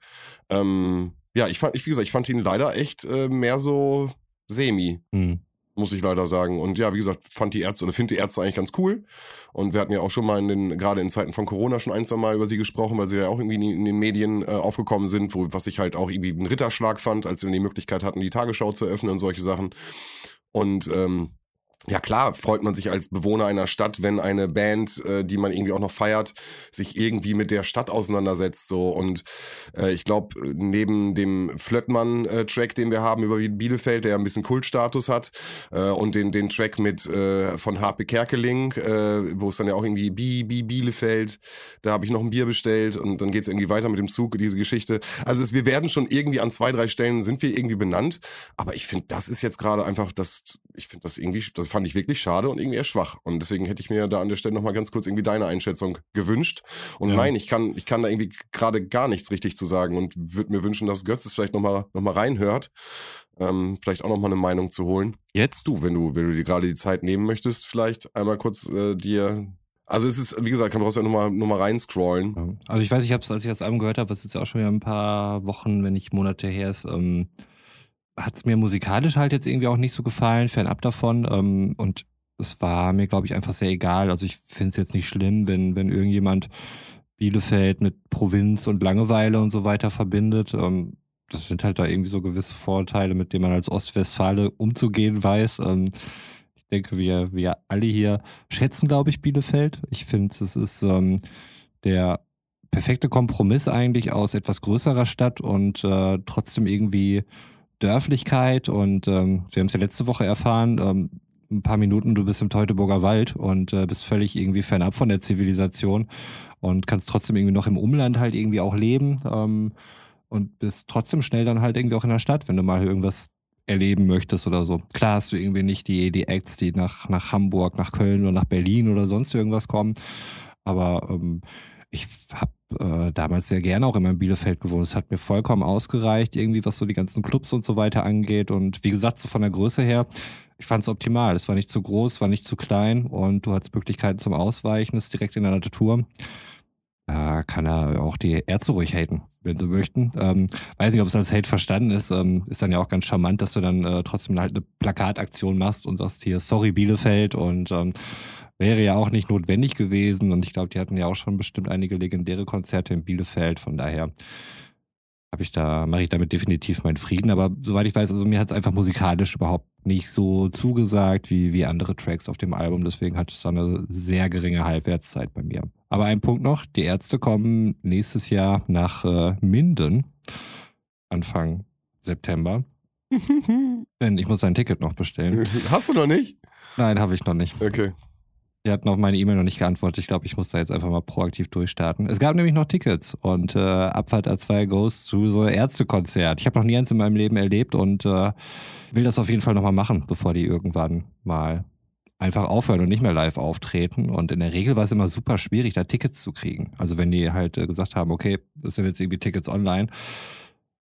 Ähm, ja, ich fand, ich, wie gesagt, ich fand ihn leider echt äh, mehr so semi, hm. Muss ich leider sagen. Und ja, wie gesagt, fand die Ärzte oder finde die Ärzte eigentlich ganz cool. Und wir hatten ja auch schon mal in den, gerade in Zeiten von Corona schon ein, zwei Mal über sie gesprochen, weil sie ja auch irgendwie in, den Medien äh, aufgekommen sind, wo, was ich halt auch irgendwie einen Ritterschlag fand, als wir die Möglichkeit hatten, die Tagesschau zu öffnen und solche Sachen. Und ähm, ja klar, freut man sich als Bewohner einer Stadt, wenn eine Band, äh, die man irgendwie auch noch feiert, sich irgendwie mit der Stadt auseinandersetzt. So und äh, ich glaube, neben dem Flöttmann-Track, den wir haben über Bielefeld, der ein bisschen Kultstatus hat, äh, und den den Track mit äh, von Harpe Kerkeling, äh, wo es dann ja auch irgendwie Bi Bi Bielefeld, da habe ich noch ein Bier bestellt und dann geht's irgendwie weiter mit dem Zug, diese Geschichte. Also es, wir werden schon irgendwie an zwei drei Stellen sind wir irgendwie benannt, aber ich finde, das ist jetzt gerade einfach das, ich finde das irgendwie, das fand ich wirklich schade und irgendwie eher schwach. Und deswegen hätte ich mir da an der Stelle nochmal ganz kurz irgendwie deine Einschätzung gewünscht. Und Ja. nein, ich kann, ich kann da irgendwie gerade gar nichts richtig zu sagen und würde mir wünschen, dass Götz es vielleicht nochmal noch mal reinhört. Ähm, vielleicht auch nochmal eine Meinung zu holen. Jetzt? Du, wenn du, wenn du dir gerade die Zeit nehmen möchtest, vielleicht einmal kurz äh, dir. Also es ist, wie gesagt, kann brauchst ja nochmal noch mal reinscrollen. Also ich weiß, ich habe es, als ich das Album gehört habe, was jetzt ja auch schon wieder ein paar Wochen, wenn nicht Monate her ist, ähm, hat es mir musikalisch halt jetzt irgendwie auch nicht so gefallen, fernab davon. Ähm, und es war mir, glaube ich, einfach sehr egal. Also ich finde es jetzt nicht schlimm, wenn, wenn irgendjemand Bielefeld mit Provinz und Langeweile und so weiter verbindet. Ähm, das sind halt da irgendwie so gewisse Vorteile, mit denen man als Ostwestfale umzugehen weiß. Ähm, ich denke, wir, wir alle hier schätzen, glaube ich, Bielefeld. Ich finde, es ist ähm, der perfekte Kompromiss eigentlich aus etwas größerer Stadt und äh, trotzdem irgendwie Dörflichkeit. Und ähm, wir haben es ja letzte Woche erfahren, ähm, ein paar Minuten, du bist im Teutoburger Wald und äh, bist völlig irgendwie fernab von der Zivilisation und kannst trotzdem irgendwie noch im Umland halt irgendwie auch leben ähm, und bist trotzdem schnell dann halt irgendwie auch in der Stadt, wenn du mal irgendwas erleben möchtest oder so. Klar hast du irgendwie nicht die, die Acts, die nach, nach Hamburg, nach Köln oder nach Berlin oder sonst irgendwas kommen, aber ähm, ich habe äh, damals sehr gerne auch immer in Bielefeld gewohnt. Es hat mir vollkommen ausgereicht, irgendwie was so die ganzen Clubs und so weiter angeht. Und wie gesagt, so von der Größe her, ich fand es optimal. Es war nicht zu groß, war nicht zu klein und du hattest Möglichkeiten zum Ausweichen, ist direkt in der Natur. Da kann er auch die Ärzte ruhig haten, wenn sie möchten. Ähm, weiß nicht, ob es als Hate verstanden ist. Ähm, ist dann ja auch ganz charmant, dass du dann äh, trotzdem halt eine Plakataktion machst und sagst hier, sorry Bielefeld und ähm, wäre ja auch nicht notwendig gewesen. Und ich glaube, die hatten ja auch schon bestimmt einige legendäre Konzerte in Bielefeld. Von daher habe ich da, mache ich damit definitiv meinen Frieden. Aber soweit ich weiß, also mir hat es einfach musikalisch überhaupt nicht so zugesagt wie, wie andere Tracks auf dem Album. Deswegen hat es da eine sehr geringe Halbwertszeit bei mir. Aber ein Punkt noch, die Ärzte kommen nächstes Jahr nach äh, Minden, Anfang September. Sven, ich muss ein Ticket noch bestellen. Hast du noch nicht? Nein, habe ich noch nicht. Okay. Die hatten auf meine E-Mail noch nicht geantwortet. Ich glaube, ich muss da jetzt einfach mal proaktiv durchstarten. Es gab nämlich noch Tickets und äh, Abfahrt A2 goes zu so Ärztekonzert. Ich habe noch nie eins in meinem Leben erlebt und äh, will das auf jeden Fall nochmal machen, bevor die irgendwann mal einfach aufhören und nicht mehr live auftreten. Und in der Regel war es immer super schwierig, da Tickets zu kriegen. Also wenn die halt äh, gesagt haben, okay, das sind jetzt irgendwie Tickets online,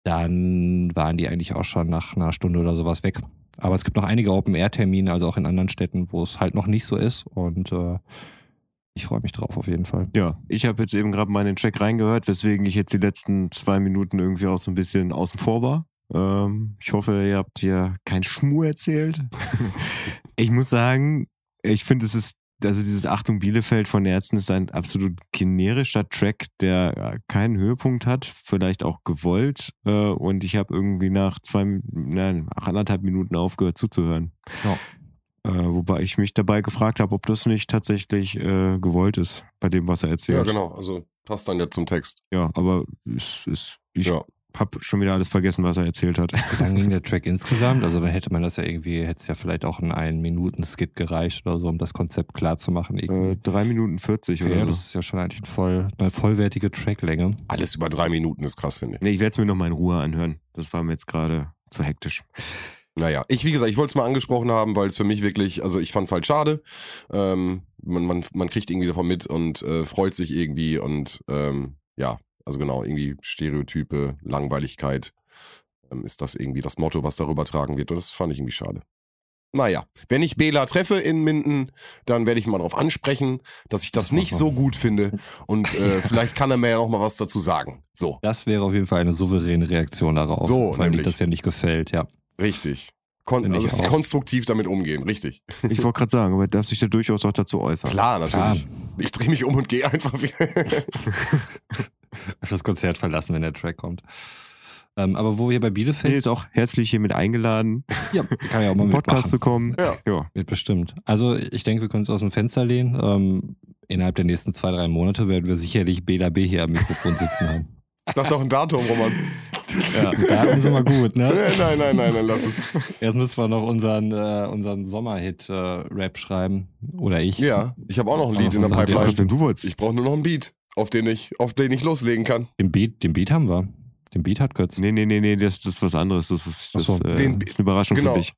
dann waren die eigentlich auch schon nach einer Stunde oder sowas weg. Aber es gibt noch einige Open-Air-Termine, also auch in anderen Städten, wo es halt noch nicht so ist. Und äh, ich freue mich drauf auf jeden Fall. Ja, ich habe jetzt eben gerade mal in den Track reingehört, weswegen ich jetzt die letzten zwei Minuten irgendwie auch so ein bisschen außen vor war. Ähm, ich hoffe, ihr habt hier kein Schmuh erzählt. ich muss sagen, ich finde, es ist also dieses Achtung Bielefeld von Ärzten ist ein absolut generischer Track, der keinen Höhepunkt hat, vielleicht auch gewollt. Äh, und ich habe irgendwie nach zwei, nein, nach anderthalb Minuten aufgehört zuzuhören. Ja. Äh, wobei ich mich dabei gefragt habe, ob das nicht tatsächlich äh, gewollt ist, bei dem, was er erzählt. Ja, genau. Also passt dann ja zum Text. Ja, aber es ist, ich ja habe schon wieder alles vergessen, was er erzählt hat. Wie lang ging der Track insgesamt? Also dann hätte man das ja irgendwie, hätte es ja vielleicht auch in einen Minuten Skit gereicht oder so, um das Konzept klar zu machen. Äh, drei Minuten 40 okay, oder Ja, das ist ja schon eigentlich ein voll, eine vollwertige Tracklänge. Alles über drei Minuten ist krass, finde ich. Nee, ich werde es mir nochmal in Ruhe anhören. Das war mir jetzt gerade zu hektisch. Naja, ich, wie gesagt, ich wollte es mal angesprochen haben, weil es für mich wirklich, also ich fand es halt schade. Ähm, man, man, man kriegt irgendwie davon mit und äh, freut sich irgendwie und ähm, ja, also genau, irgendwie Stereotype, Langweiligkeit ähm, ist das irgendwie das Motto, was darüber tragen wird. Und das fand ich irgendwie schade. Naja, wenn ich Bela treffe in Minden, dann werde ich mal darauf ansprechen, dass ich das, das nicht so gut finde. Und äh, vielleicht kann er mir ja noch mal was dazu sagen. So. Das wäre auf jeden Fall eine souveräne Reaktion darauf. So, weil mir das ja nicht gefällt, ja. Richtig. Kon also konstruktiv damit umgehen, richtig. Ich wollte gerade sagen, aber er darf sich da durchaus auch dazu äußern. Klar, natürlich. Klar. Ich drehe mich um und gehe einfach wieder. das Konzert verlassen, wenn der Track kommt. Ähm, aber wo wir bei Bielefeld. Nee, ist auch herzlich hiermit eingeladen. Ja, kann ja auch mal mit Podcast zu kommen. Ja. ja. Wird bestimmt. Also, ich denke, wir können uns aus dem Fenster lehnen. Ähm, innerhalb der nächsten zwei, drei Monate werden wir sicherlich Bela B hier am Mikrofon sitzen haben. Sag doch ein Datum, Roman. Ja, Datum sind wir gut, ne? Nein, nein, nein, dann lass es. Erst müssen wir noch unseren, äh, unseren Sommerhit-Rap äh, schreiben. Oder ich. Ja, ich habe auch noch ein Lied in der Pipeline. Du wolltest. Ich brauche nur noch ein Beat, auf den ich, auf den ich loslegen kann. Den Beat, den Beat haben wir. Den Beat hat Götz. Nee, nee, nee, nee, das, das ist was anderes. Das ist, das, so. äh, den, ist eine Überraschung genau. für dich.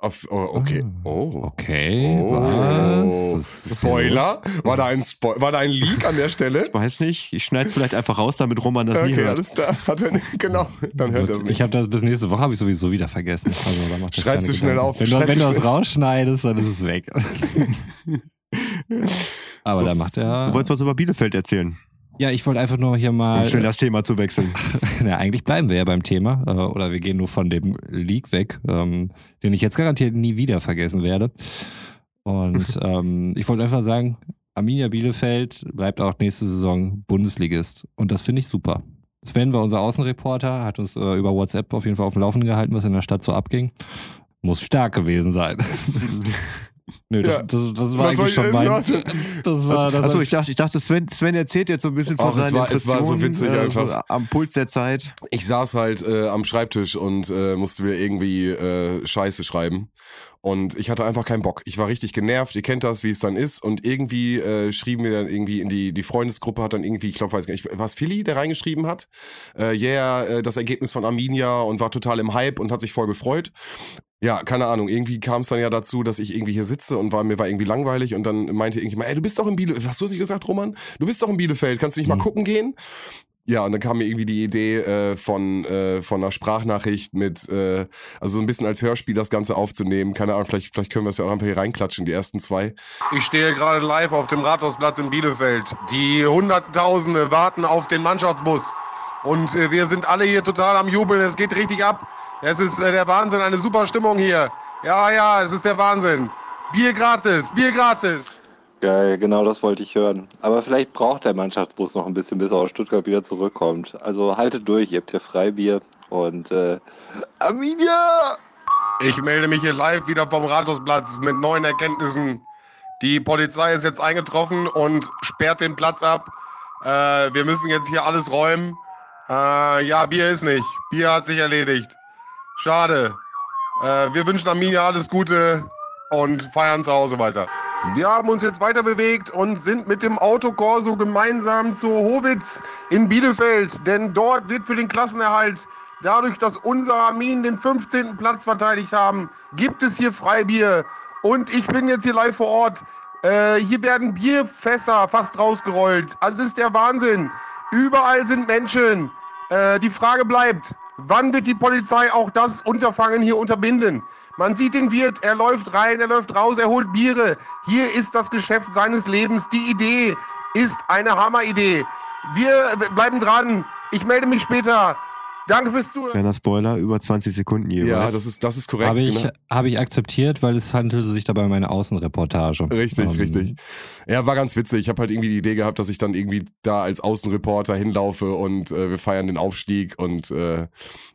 Auf, oh, okay. Ah, oh. Okay. Oh. Was? Spoiler? War da, ein Spo war da ein Leak an der Stelle? Ich weiß nicht. Ich schneide es vielleicht einfach raus, damit Roman das okay, nie hört. alles klar. Hat er nicht, genau. Dann hört er es nicht. Ich habe das bis nächste Woche habe ich sowieso wieder vergessen. Also, da Schreibst du schnell auf. Wenn, du, wenn du das rausschneidest, dann ist es weg. Aber so, da macht er. Du wolltest was über Bielefeld erzählen. Ja, ich wollte einfach nur hier mal. Schnell das Thema zu wechseln. ja, eigentlich bleiben wir ja beim Thema. Äh, oder wir gehen nur von dem Leak weg, ähm, den ich jetzt garantiert nie wieder vergessen werde. Und ähm, ich wollte einfach sagen, Arminia Bielefeld bleibt auch nächste Saison Bundesligist. Und das finde ich super. Sven war unser Außenreporter, hat uns äh, über WhatsApp auf jeden Fall auf dem Laufenden gehalten, was in der Stadt so abging. Muss stark gewesen sein. Nö, das, ja. das, das, war eigentlich schon mein. Das war, das Achso, ich dachte, ich dachte Sven, Sven erzählt jetzt so ein bisschen von Ach, seinen es war, Impressionen. Es war so witzig äh, einfach. So am Puls der Zeit. Ich saß halt äh, am Schreibtisch und äh, musste wieder irgendwie äh, Scheiße schreiben. Und ich hatte einfach keinen Bock. Ich war richtig genervt. Ihr kennt das, wie es dann ist. Und irgendwie äh, schrieben wir dann irgendwie in die, die Freundesgruppe hat dann irgendwie, ich glaube, weiß gar nicht, was Philly, der reingeschrieben hat. Äh, yeah, äh, das Ergebnis von Arminia und war total im Hype und hat sich voll gefreut ja, keine Ahnung, irgendwie kam es dann ja dazu, dass ich irgendwie hier sitze und war mir war irgendwie langweilig und dann meinte irgendjemand, ey, du bist doch in Bielefeld, hast du nicht gesagt, Roman? Du bist doch in Bielefeld, kannst du nicht mhm. mal gucken gehen? Ja, und dann kam mir irgendwie die Idee äh, von, äh, von einer Sprachnachricht mit, äh, also so ein bisschen als Hörspiel das Ganze aufzunehmen. Keine Ahnung, vielleicht, vielleicht können wir es ja auch einfach hier reinklatschen, die ersten zwei. Ich stehe gerade live auf dem Rathausplatz in Bielefeld. Die Hunderttausende warten auf den Mannschaftsbus. Und äh, wir sind alle hier total am Jubeln. Es geht richtig ab. Es ist äh, der Wahnsinn, eine super Stimmung hier. Ja, ja, es ist der Wahnsinn. Bier gratis, Bier gratis. Geil, genau das wollte ich hören. Aber vielleicht braucht der Mannschaftsbus noch ein bisschen, bis er aus Stuttgart wieder zurückkommt. Also haltet durch, ihr habt hier Freibier und äh, Arminia! Ich melde mich hier live wieder vom Rathausplatz mit neuen Erkenntnissen. Die Polizei ist jetzt eingetroffen und sperrt den Platz ab. Äh, wir müssen jetzt hier alles räumen. Äh, ja, Bier ist nicht. Bier hat sich erledigt. Schade. Äh, wir wünschen Arminia alles Gute und feiern zu Hause weiter. Wir haben uns jetzt weiter bewegt und sind mit dem Autokorso gemeinsam zu Howitz in Bielefeld, denn dort wird für den Klassenerhalt, dadurch, dass unsere Armin den 15. Platz verteidigt haben, gibt es hier Freibier. Und ich bin jetzt hier live vor Ort. Äh, hier werden Bierfässer fast rausgerollt. Also es ist der Wahnsinn. Überall sind Menschen. Äh, die Frage bleibt, wann wird die Polizei auch das Unterfangen hier unterbinden? Man sieht den Wirt, er läuft rein, er läuft raus, er holt Biere. Hier ist das Geschäft seines Lebens. Die Idee ist eine Hammeridee. Wir bleiben dran. Ich melde mich später. Danke fürs Zuhören. Kleiner Spoiler, über 20 Sekunden jeweils. Ja, das ist, das ist korrekt. Habe ich, genau. habe ich akzeptiert, weil es handelte sich dabei um eine Außenreportage. Richtig, Ähm, richtig. Ja, war ganz witzig. Ich habe halt irgendwie die Idee gehabt, dass ich dann irgendwie da als Außenreporter hinlaufe und äh, wir feiern den Aufstieg und äh,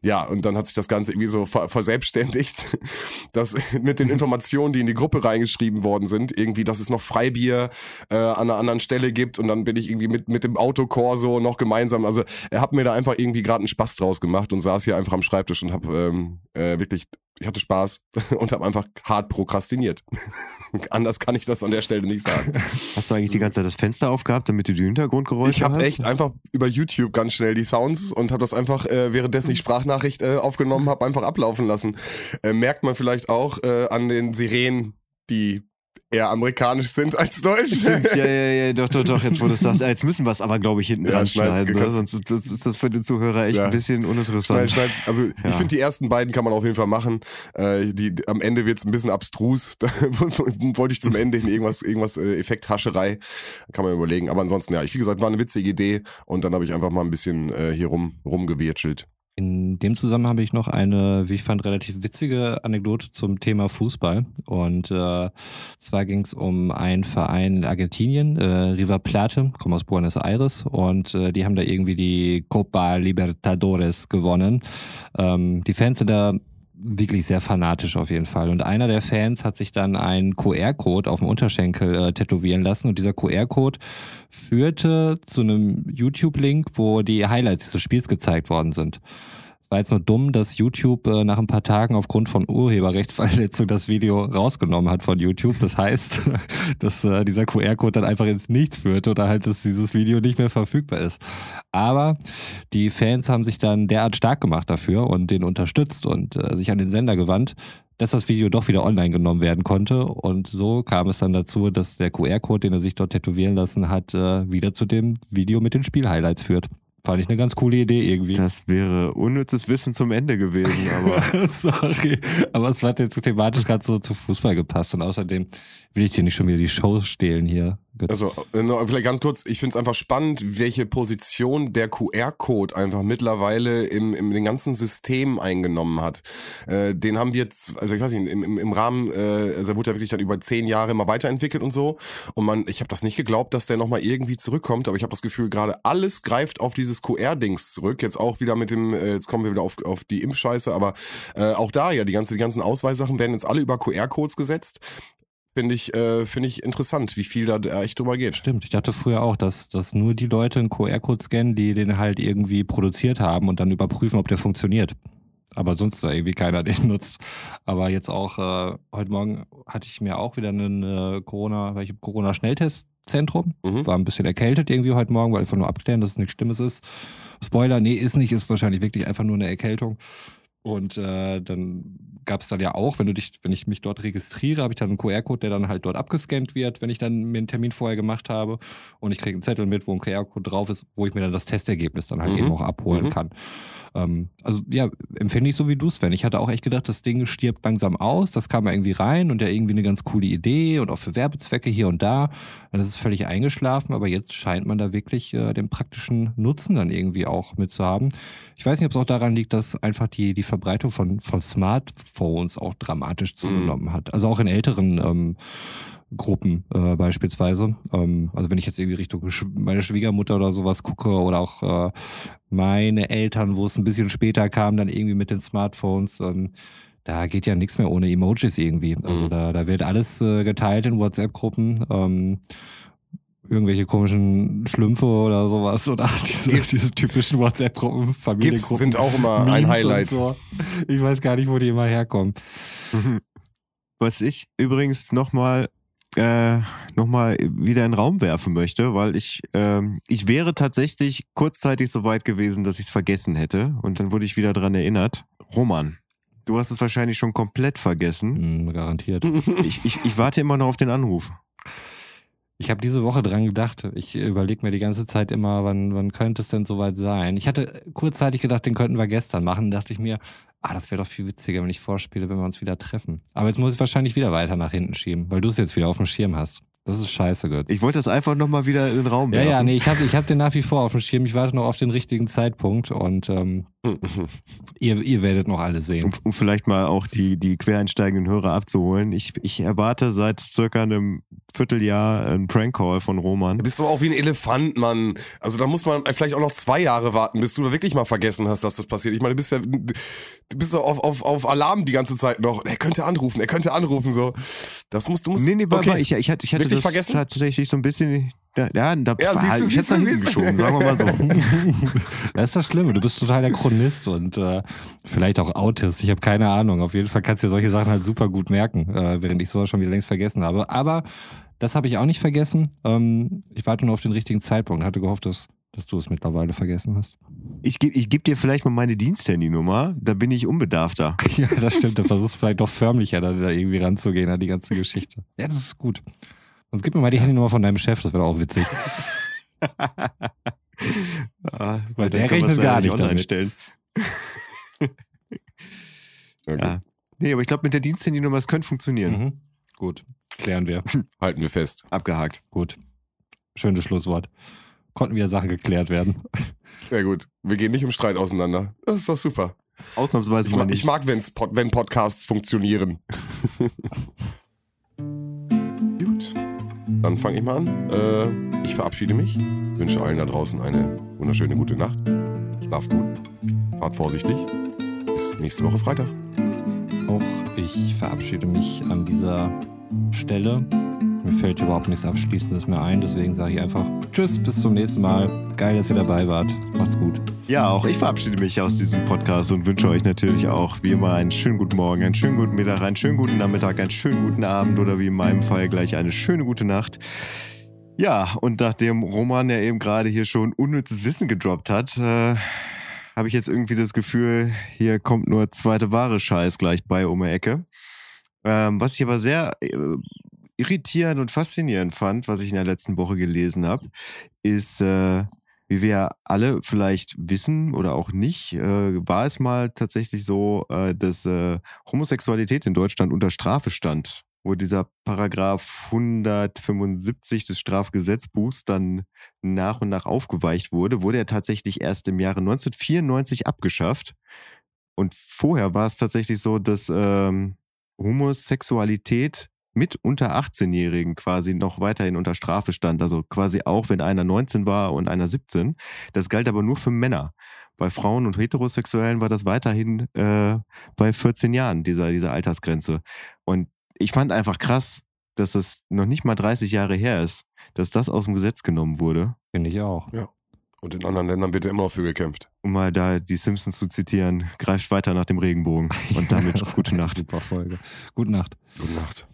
ja, und dann hat sich das Ganze irgendwie so ver verselbstständigt, dass mit den Informationen, die in die Gruppe reingeschrieben worden sind, irgendwie, dass es noch Freibier äh, an einer anderen Stelle gibt und dann bin ich irgendwie mit, mit dem Autokorso noch gemeinsam, also er hat mir da einfach irgendwie gerade einen Spaß draus gemacht und saß hier einfach am Schreibtisch und habe ähm, äh, wirklich ich hatte Spaß und habe einfach hart prokrastiniert. Anders kann ich das an der Stelle nicht sagen. Hast du eigentlich die ganze Zeit das Fenster aufgehabt, damit du die Hintergrundgeräusche Ich habe hast? echt einfach über YouTube ganz schnell die Sounds und habe das einfach, äh, währenddessen ich Sprachnachricht äh, aufgenommen habe, einfach ablaufen lassen. Äh, merkt man vielleicht auch äh, an den Sirenen, die eher amerikanisch sind als deutsch. Stimmt, ja, ja, ja, doch, doch, doch, jetzt wo du es sagst. Jetzt müssen wir es aber, glaube ich, hinten Ja, dran schneid- schneiden. Ne? kannst- Sonst ist das, ist das für den Zuhörer echt Ja. ein bisschen uninteressant. schneid, also ich Ja. finde die ersten beiden kann man auf jeden Fall machen. Äh, die, am Ende wird's ein bisschen abstrus. Da wollte ich zum Ende hin irgendwas, irgendwas äh, Effekthascherei. Kann man überlegen. Aber ansonsten, ja, ich, wie gesagt, war eine witzige Idee und dann habe ich einfach mal ein bisschen äh, hier rum rumgewirtschelt. In dem Zusammenhang habe ich noch eine, wie ich fand, relativ witzige Anekdote zum Thema Fußball. Und äh, zwar ging es um einen Verein in Argentinien, äh, River Plate, komme aus Buenos Aires, und äh, die haben da irgendwie die Copa Libertadores gewonnen. Ähm, die Fans sind da wirklich sehr fanatisch auf jeden Fall. Und einer der Fans hat sich dann einen QR-Code auf dem Unterschenkel äh, tätowieren lassen. Und dieser QR-Code führte zu einem YouTube-Link, wo die Highlights dieses Spiels gezeigt worden sind. War jetzt nur dumm, dass YouTube äh, nach ein paar Tagen aufgrund von Urheberrechtsverletzung das Video rausgenommen hat von YouTube. Das heißt, dass äh, dieser QR-Code dann einfach ins Nichts führte oder halt, dass dieses Video nicht mehr verfügbar ist. Aber die Fans haben sich dann derart stark gemacht dafür und den unterstützt und äh, sich an den Sender gewandt, dass das Video doch wieder online genommen werden konnte. Und so kam es dann dazu, dass der QR-Code, den er sich dort tätowieren lassen hat, äh, wieder zu dem Video mit den Spielhighlights führt. Fand ich eine ganz coole Idee irgendwie. Das wäre unnützes Wissen zum Ende gewesen, aber Sorry, aber es hat jetzt thematisch gerade so zu Fußball gepasst und außerdem will ich dir nicht schon wieder die Show stehlen hier. Götz. Also, äh, vielleicht ganz kurz, ich finde es einfach spannend, welche Position der QR-Code einfach mittlerweile im, im den ganzen System eingenommen hat. Äh, den haben wir jetzt, also ich weiß nicht, im, im, im Rahmen, äh, also er wurde ja wirklich dann über zehn Jahre immer weiterentwickelt und so. Und man, ich habe das nicht geglaubt, dass der nochmal irgendwie zurückkommt, aber ich habe das Gefühl, gerade alles greift auf dieses QR-Dings zurück. Jetzt auch wieder mit dem, äh, jetzt kommen wir wieder auf, auf die Impfscheiße, aber äh, auch da ja, die, ganze, die ganzen Ausweissachen werden jetzt alle über QR-Codes gesetzt. Finde ich, äh, finde ich interessant, wie viel da echt drüber geht. Stimmt, ich dachte früher auch, dass, dass nur die Leute einen QR-Code scannen, die den halt irgendwie produziert haben und dann überprüfen, ob der funktioniert. Aber sonst da irgendwie keiner den nutzt. Aber jetzt auch, äh, heute Morgen hatte ich mir auch wieder einen äh, Corona, weil ich im Corona-Schnelltestzentrum, Mhm. war ein bisschen erkältet irgendwie heute Morgen, weil einfach nur abklären, dass es nichts Schlimmes ist. Spoiler, nee, ist nicht, ist wahrscheinlich wirklich einfach nur eine Erkältung. Und äh, dann gab es dann ja auch, wenn du dich, wenn ich mich dort registriere, habe ich dann einen QR-Code, der dann halt dort abgescannt wird, wenn ich dann mir einen Termin vorher gemacht habe. Und ich kriege einen Zettel mit, wo ein QR-Code drauf ist, wo ich mir dann das Testergebnis dann halt Mhm. eben auch abholen Mhm. kann. Ähm, also ja, empfinde ich so wie du Sven. Ich hatte auch echt gedacht, das Ding stirbt langsam aus. Das kam ja irgendwie rein und ja irgendwie eine ganz coole Idee und auch für Werbezwecke hier und da. Und das ist völlig eingeschlafen, aber jetzt scheint man da wirklich äh, den praktischen Nutzen dann irgendwie auch mit zu haben. Ich weiß nicht, ob es auch daran liegt, dass einfach die, die Verbreitung von, von Smartphones auch dramatisch zugenommen hat. Also auch in älteren ähm, Gruppen äh, beispielsweise. Ähm, also wenn ich jetzt irgendwie Richtung Sch- meine Schwiegermutter oder sowas gucke oder auch äh, meine Eltern, wo es ein bisschen später kam, dann irgendwie mit den Smartphones, ähm, da geht ja nichts mehr ohne Emojis irgendwie. Also Mhm. da, da wird alles äh, geteilt in WhatsApp-Gruppen. Ähm, irgendwelche komischen Schlümpfe oder sowas oder diese, diese typischen WhatsApp-Gruppen, Familiengruppen. sind auch immer ein Memes und Highlight. So. Ich weiß gar nicht, wo die immer herkommen. Was ich übrigens nochmal äh, noch mal wieder in den Raum werfen möchte, weil ich, ähm, ich wäre tatsächlich kurzzeitig so weit gewesen, dass ich es vergessen hätte. Und dann wurde ich wieder dran erinnert. Roman, du hast es wahrscheinlich schon komplett vergessen. Hm, garantiert. Ich, ich, ich warte immer noch auf den Anruf. Ich habe diese Woche dran gedacht. Ich überlege mir die ganze Zeit immer, wann, wann könnte es denn soweit sein. Ich hatte kurzzeitig gedacht, den könnten wir gestern machen. Da dachte ich mir, ah, das wäre doch viel witziger, wenn ich vorspiele, wenn wir uns wieder treffen. Aber jetzt muss ich wahrscheinlich wieder weiter nach hinten schieben, weil du es jetzt wieder auf dem Schirm hast. Das ist scheiße, Götz. Ich wollte das einfach nochmal wieder in den Raum ja, werfen. ja, nee, ich habe ich hab den nach wie vor auf dem Schirm. Ich warte noch auf den richtigen Zeitpunkt und ähm, ihr, ihr werdet noch alle sehen. Um, um vielleicht mal auch die, die quereinsteigenden Hörer abzuholen. Ich, ich erwarte seit circa einem Vierteljahr einen Prank-Call von Roman. Du bist doch auch wie ein Elefant, Mann. Also da muss man vielleicht auch noch zwei Jahre warten, bis du da wirklich mal vergessen hast, dass das passiert. Ich meine, du bist ja, du bist auf, auf, auf Alarm die ganze Zeit noch. Er könnte anrufen, er könnte anrufen, so. Das musst du musst. Nee, nee, aber okay. ich, ich hatte, ich hatte Wirklich das vergessen? tatsächlich so ein bisschen. Ja, ja da Ja, war, du, ich hätte du. geschoben, sagen wir mal so. Das ist das Schlimme. Du bist total der Chronist und äh, vielleicht auch Autist. Ich habe keine Ahnung. Auf jeden Fall kannst du dir solche Sachen halt super gut merken, äh, während ich sowas schon wieder längst vergessen habe. Aber das habe ich auch nicht vergessen. Ähm, ich warte nur auf den richtigen Zeitpunkt. Hatte gehofft, dass, dass du es mittlerweile vergessen hast. Ich gebe ich geb dir vielleicht mal meine Diensthandynummer, da bin ich unbedarfter. ja, das stimmt. Du versuchst vielleicht doch förmlicher, da, da irgendwie ranzugehen an die ganze Geschichte. Ja, das ist gut. Sonst gib mir mal die Handynummer von deinem Chef, das wäre auch witzig. Ja, Weil der rechnet gar nicht online damit. stellen. Okay. Ja. Nee, aber ich glaube, mit der Diensthandynummer, es könnte funktionieren. Mhm. Gut, klären wir. Halten wir fest. Abgehakt. Gut. Schönes Schlusswort. Konnten wieder Sachen geklärt werden. Ja gut, wir gehen nicht im Streit auseinander. Das ist doch super. Ausnahmsweise Ich, mal nicht. ich mag, wenn's wenn Podcasts funktionieren. Dann fange ich mal an. Äh, ich verabschiede mich, wünsche allen da draußen eine wunderschöne gute Nacht. Schlaf gut, fahrt vorsichtig. Bis nächste Woche Freitag. Auch ich verabschiede mich an dieser Stelle. Mir fällt überhaupt nichts Abschließendes mehr ein, deswegen sage ich einfach Tschüss, bis zum nächsten Mal. Geil, dass ihr dabei wart. Macht's gut. Ja, auch ich verabschiede mich aus diesem Podcast und wünsche euch natürlich auch wie immer einen schönen guten Morgen, einen schönen guten Mittag, einen schönen guten Nachmittag, einen schönen guten Abend oder wie in meinem Fall gleich eine schöne gute Nacht. Ja, und nachdem Roman ja eben gerade hier schon unnützes Wissen gedroppt hat, äh, habe ich jetzt irgendwie das Gefühl, hier kommt nur zweite wahre Scheiß gleich bei um die Ecke. Ähm, was ich aber sehr äh, irritierend und faszinierend fand, was ich in der letzten Woche gelesen habe, ist, äh, wie wir alle vielleicht wissen oder auch nicht, äh, war es mal tatsächlich so, äh, dass äh, Homosexualität in Deutschland unter Strafe stand, wo dieser Paragraph 175 des Strafgesetzbuchs dann nach und nach aufgeweicht wurde, wurde er tatsächlich erst im Jahre 1994 abgeschafft. Und vorher war es tatsächlich so, dass ähm, Homosexualität mit unter 18-Jährigen quasi noch weiterhin unter Strafe stand. Also quasi auch, wenn einer 19 war und einer 17. Das galt aber nur für Männer. Bei Frauen und Heterosexuellen war das weiterhin äh, bei 14 Jahren, dieser, diese Altersgrenze. Und ich fand einfach krass, dass es noch nicht mal 30 Jahre her ist, dass das aus dem Gesetz genommen wurde. Finde ich auch. Und in anderen Ländern wird ja immer noch für gekämpft. Um mal da die Simpsons zu zitieren, greift weiter nach dem Regenbogen. Und damit Das gute Nacht. Super Folge. Gute Nacht. Gute Nacht.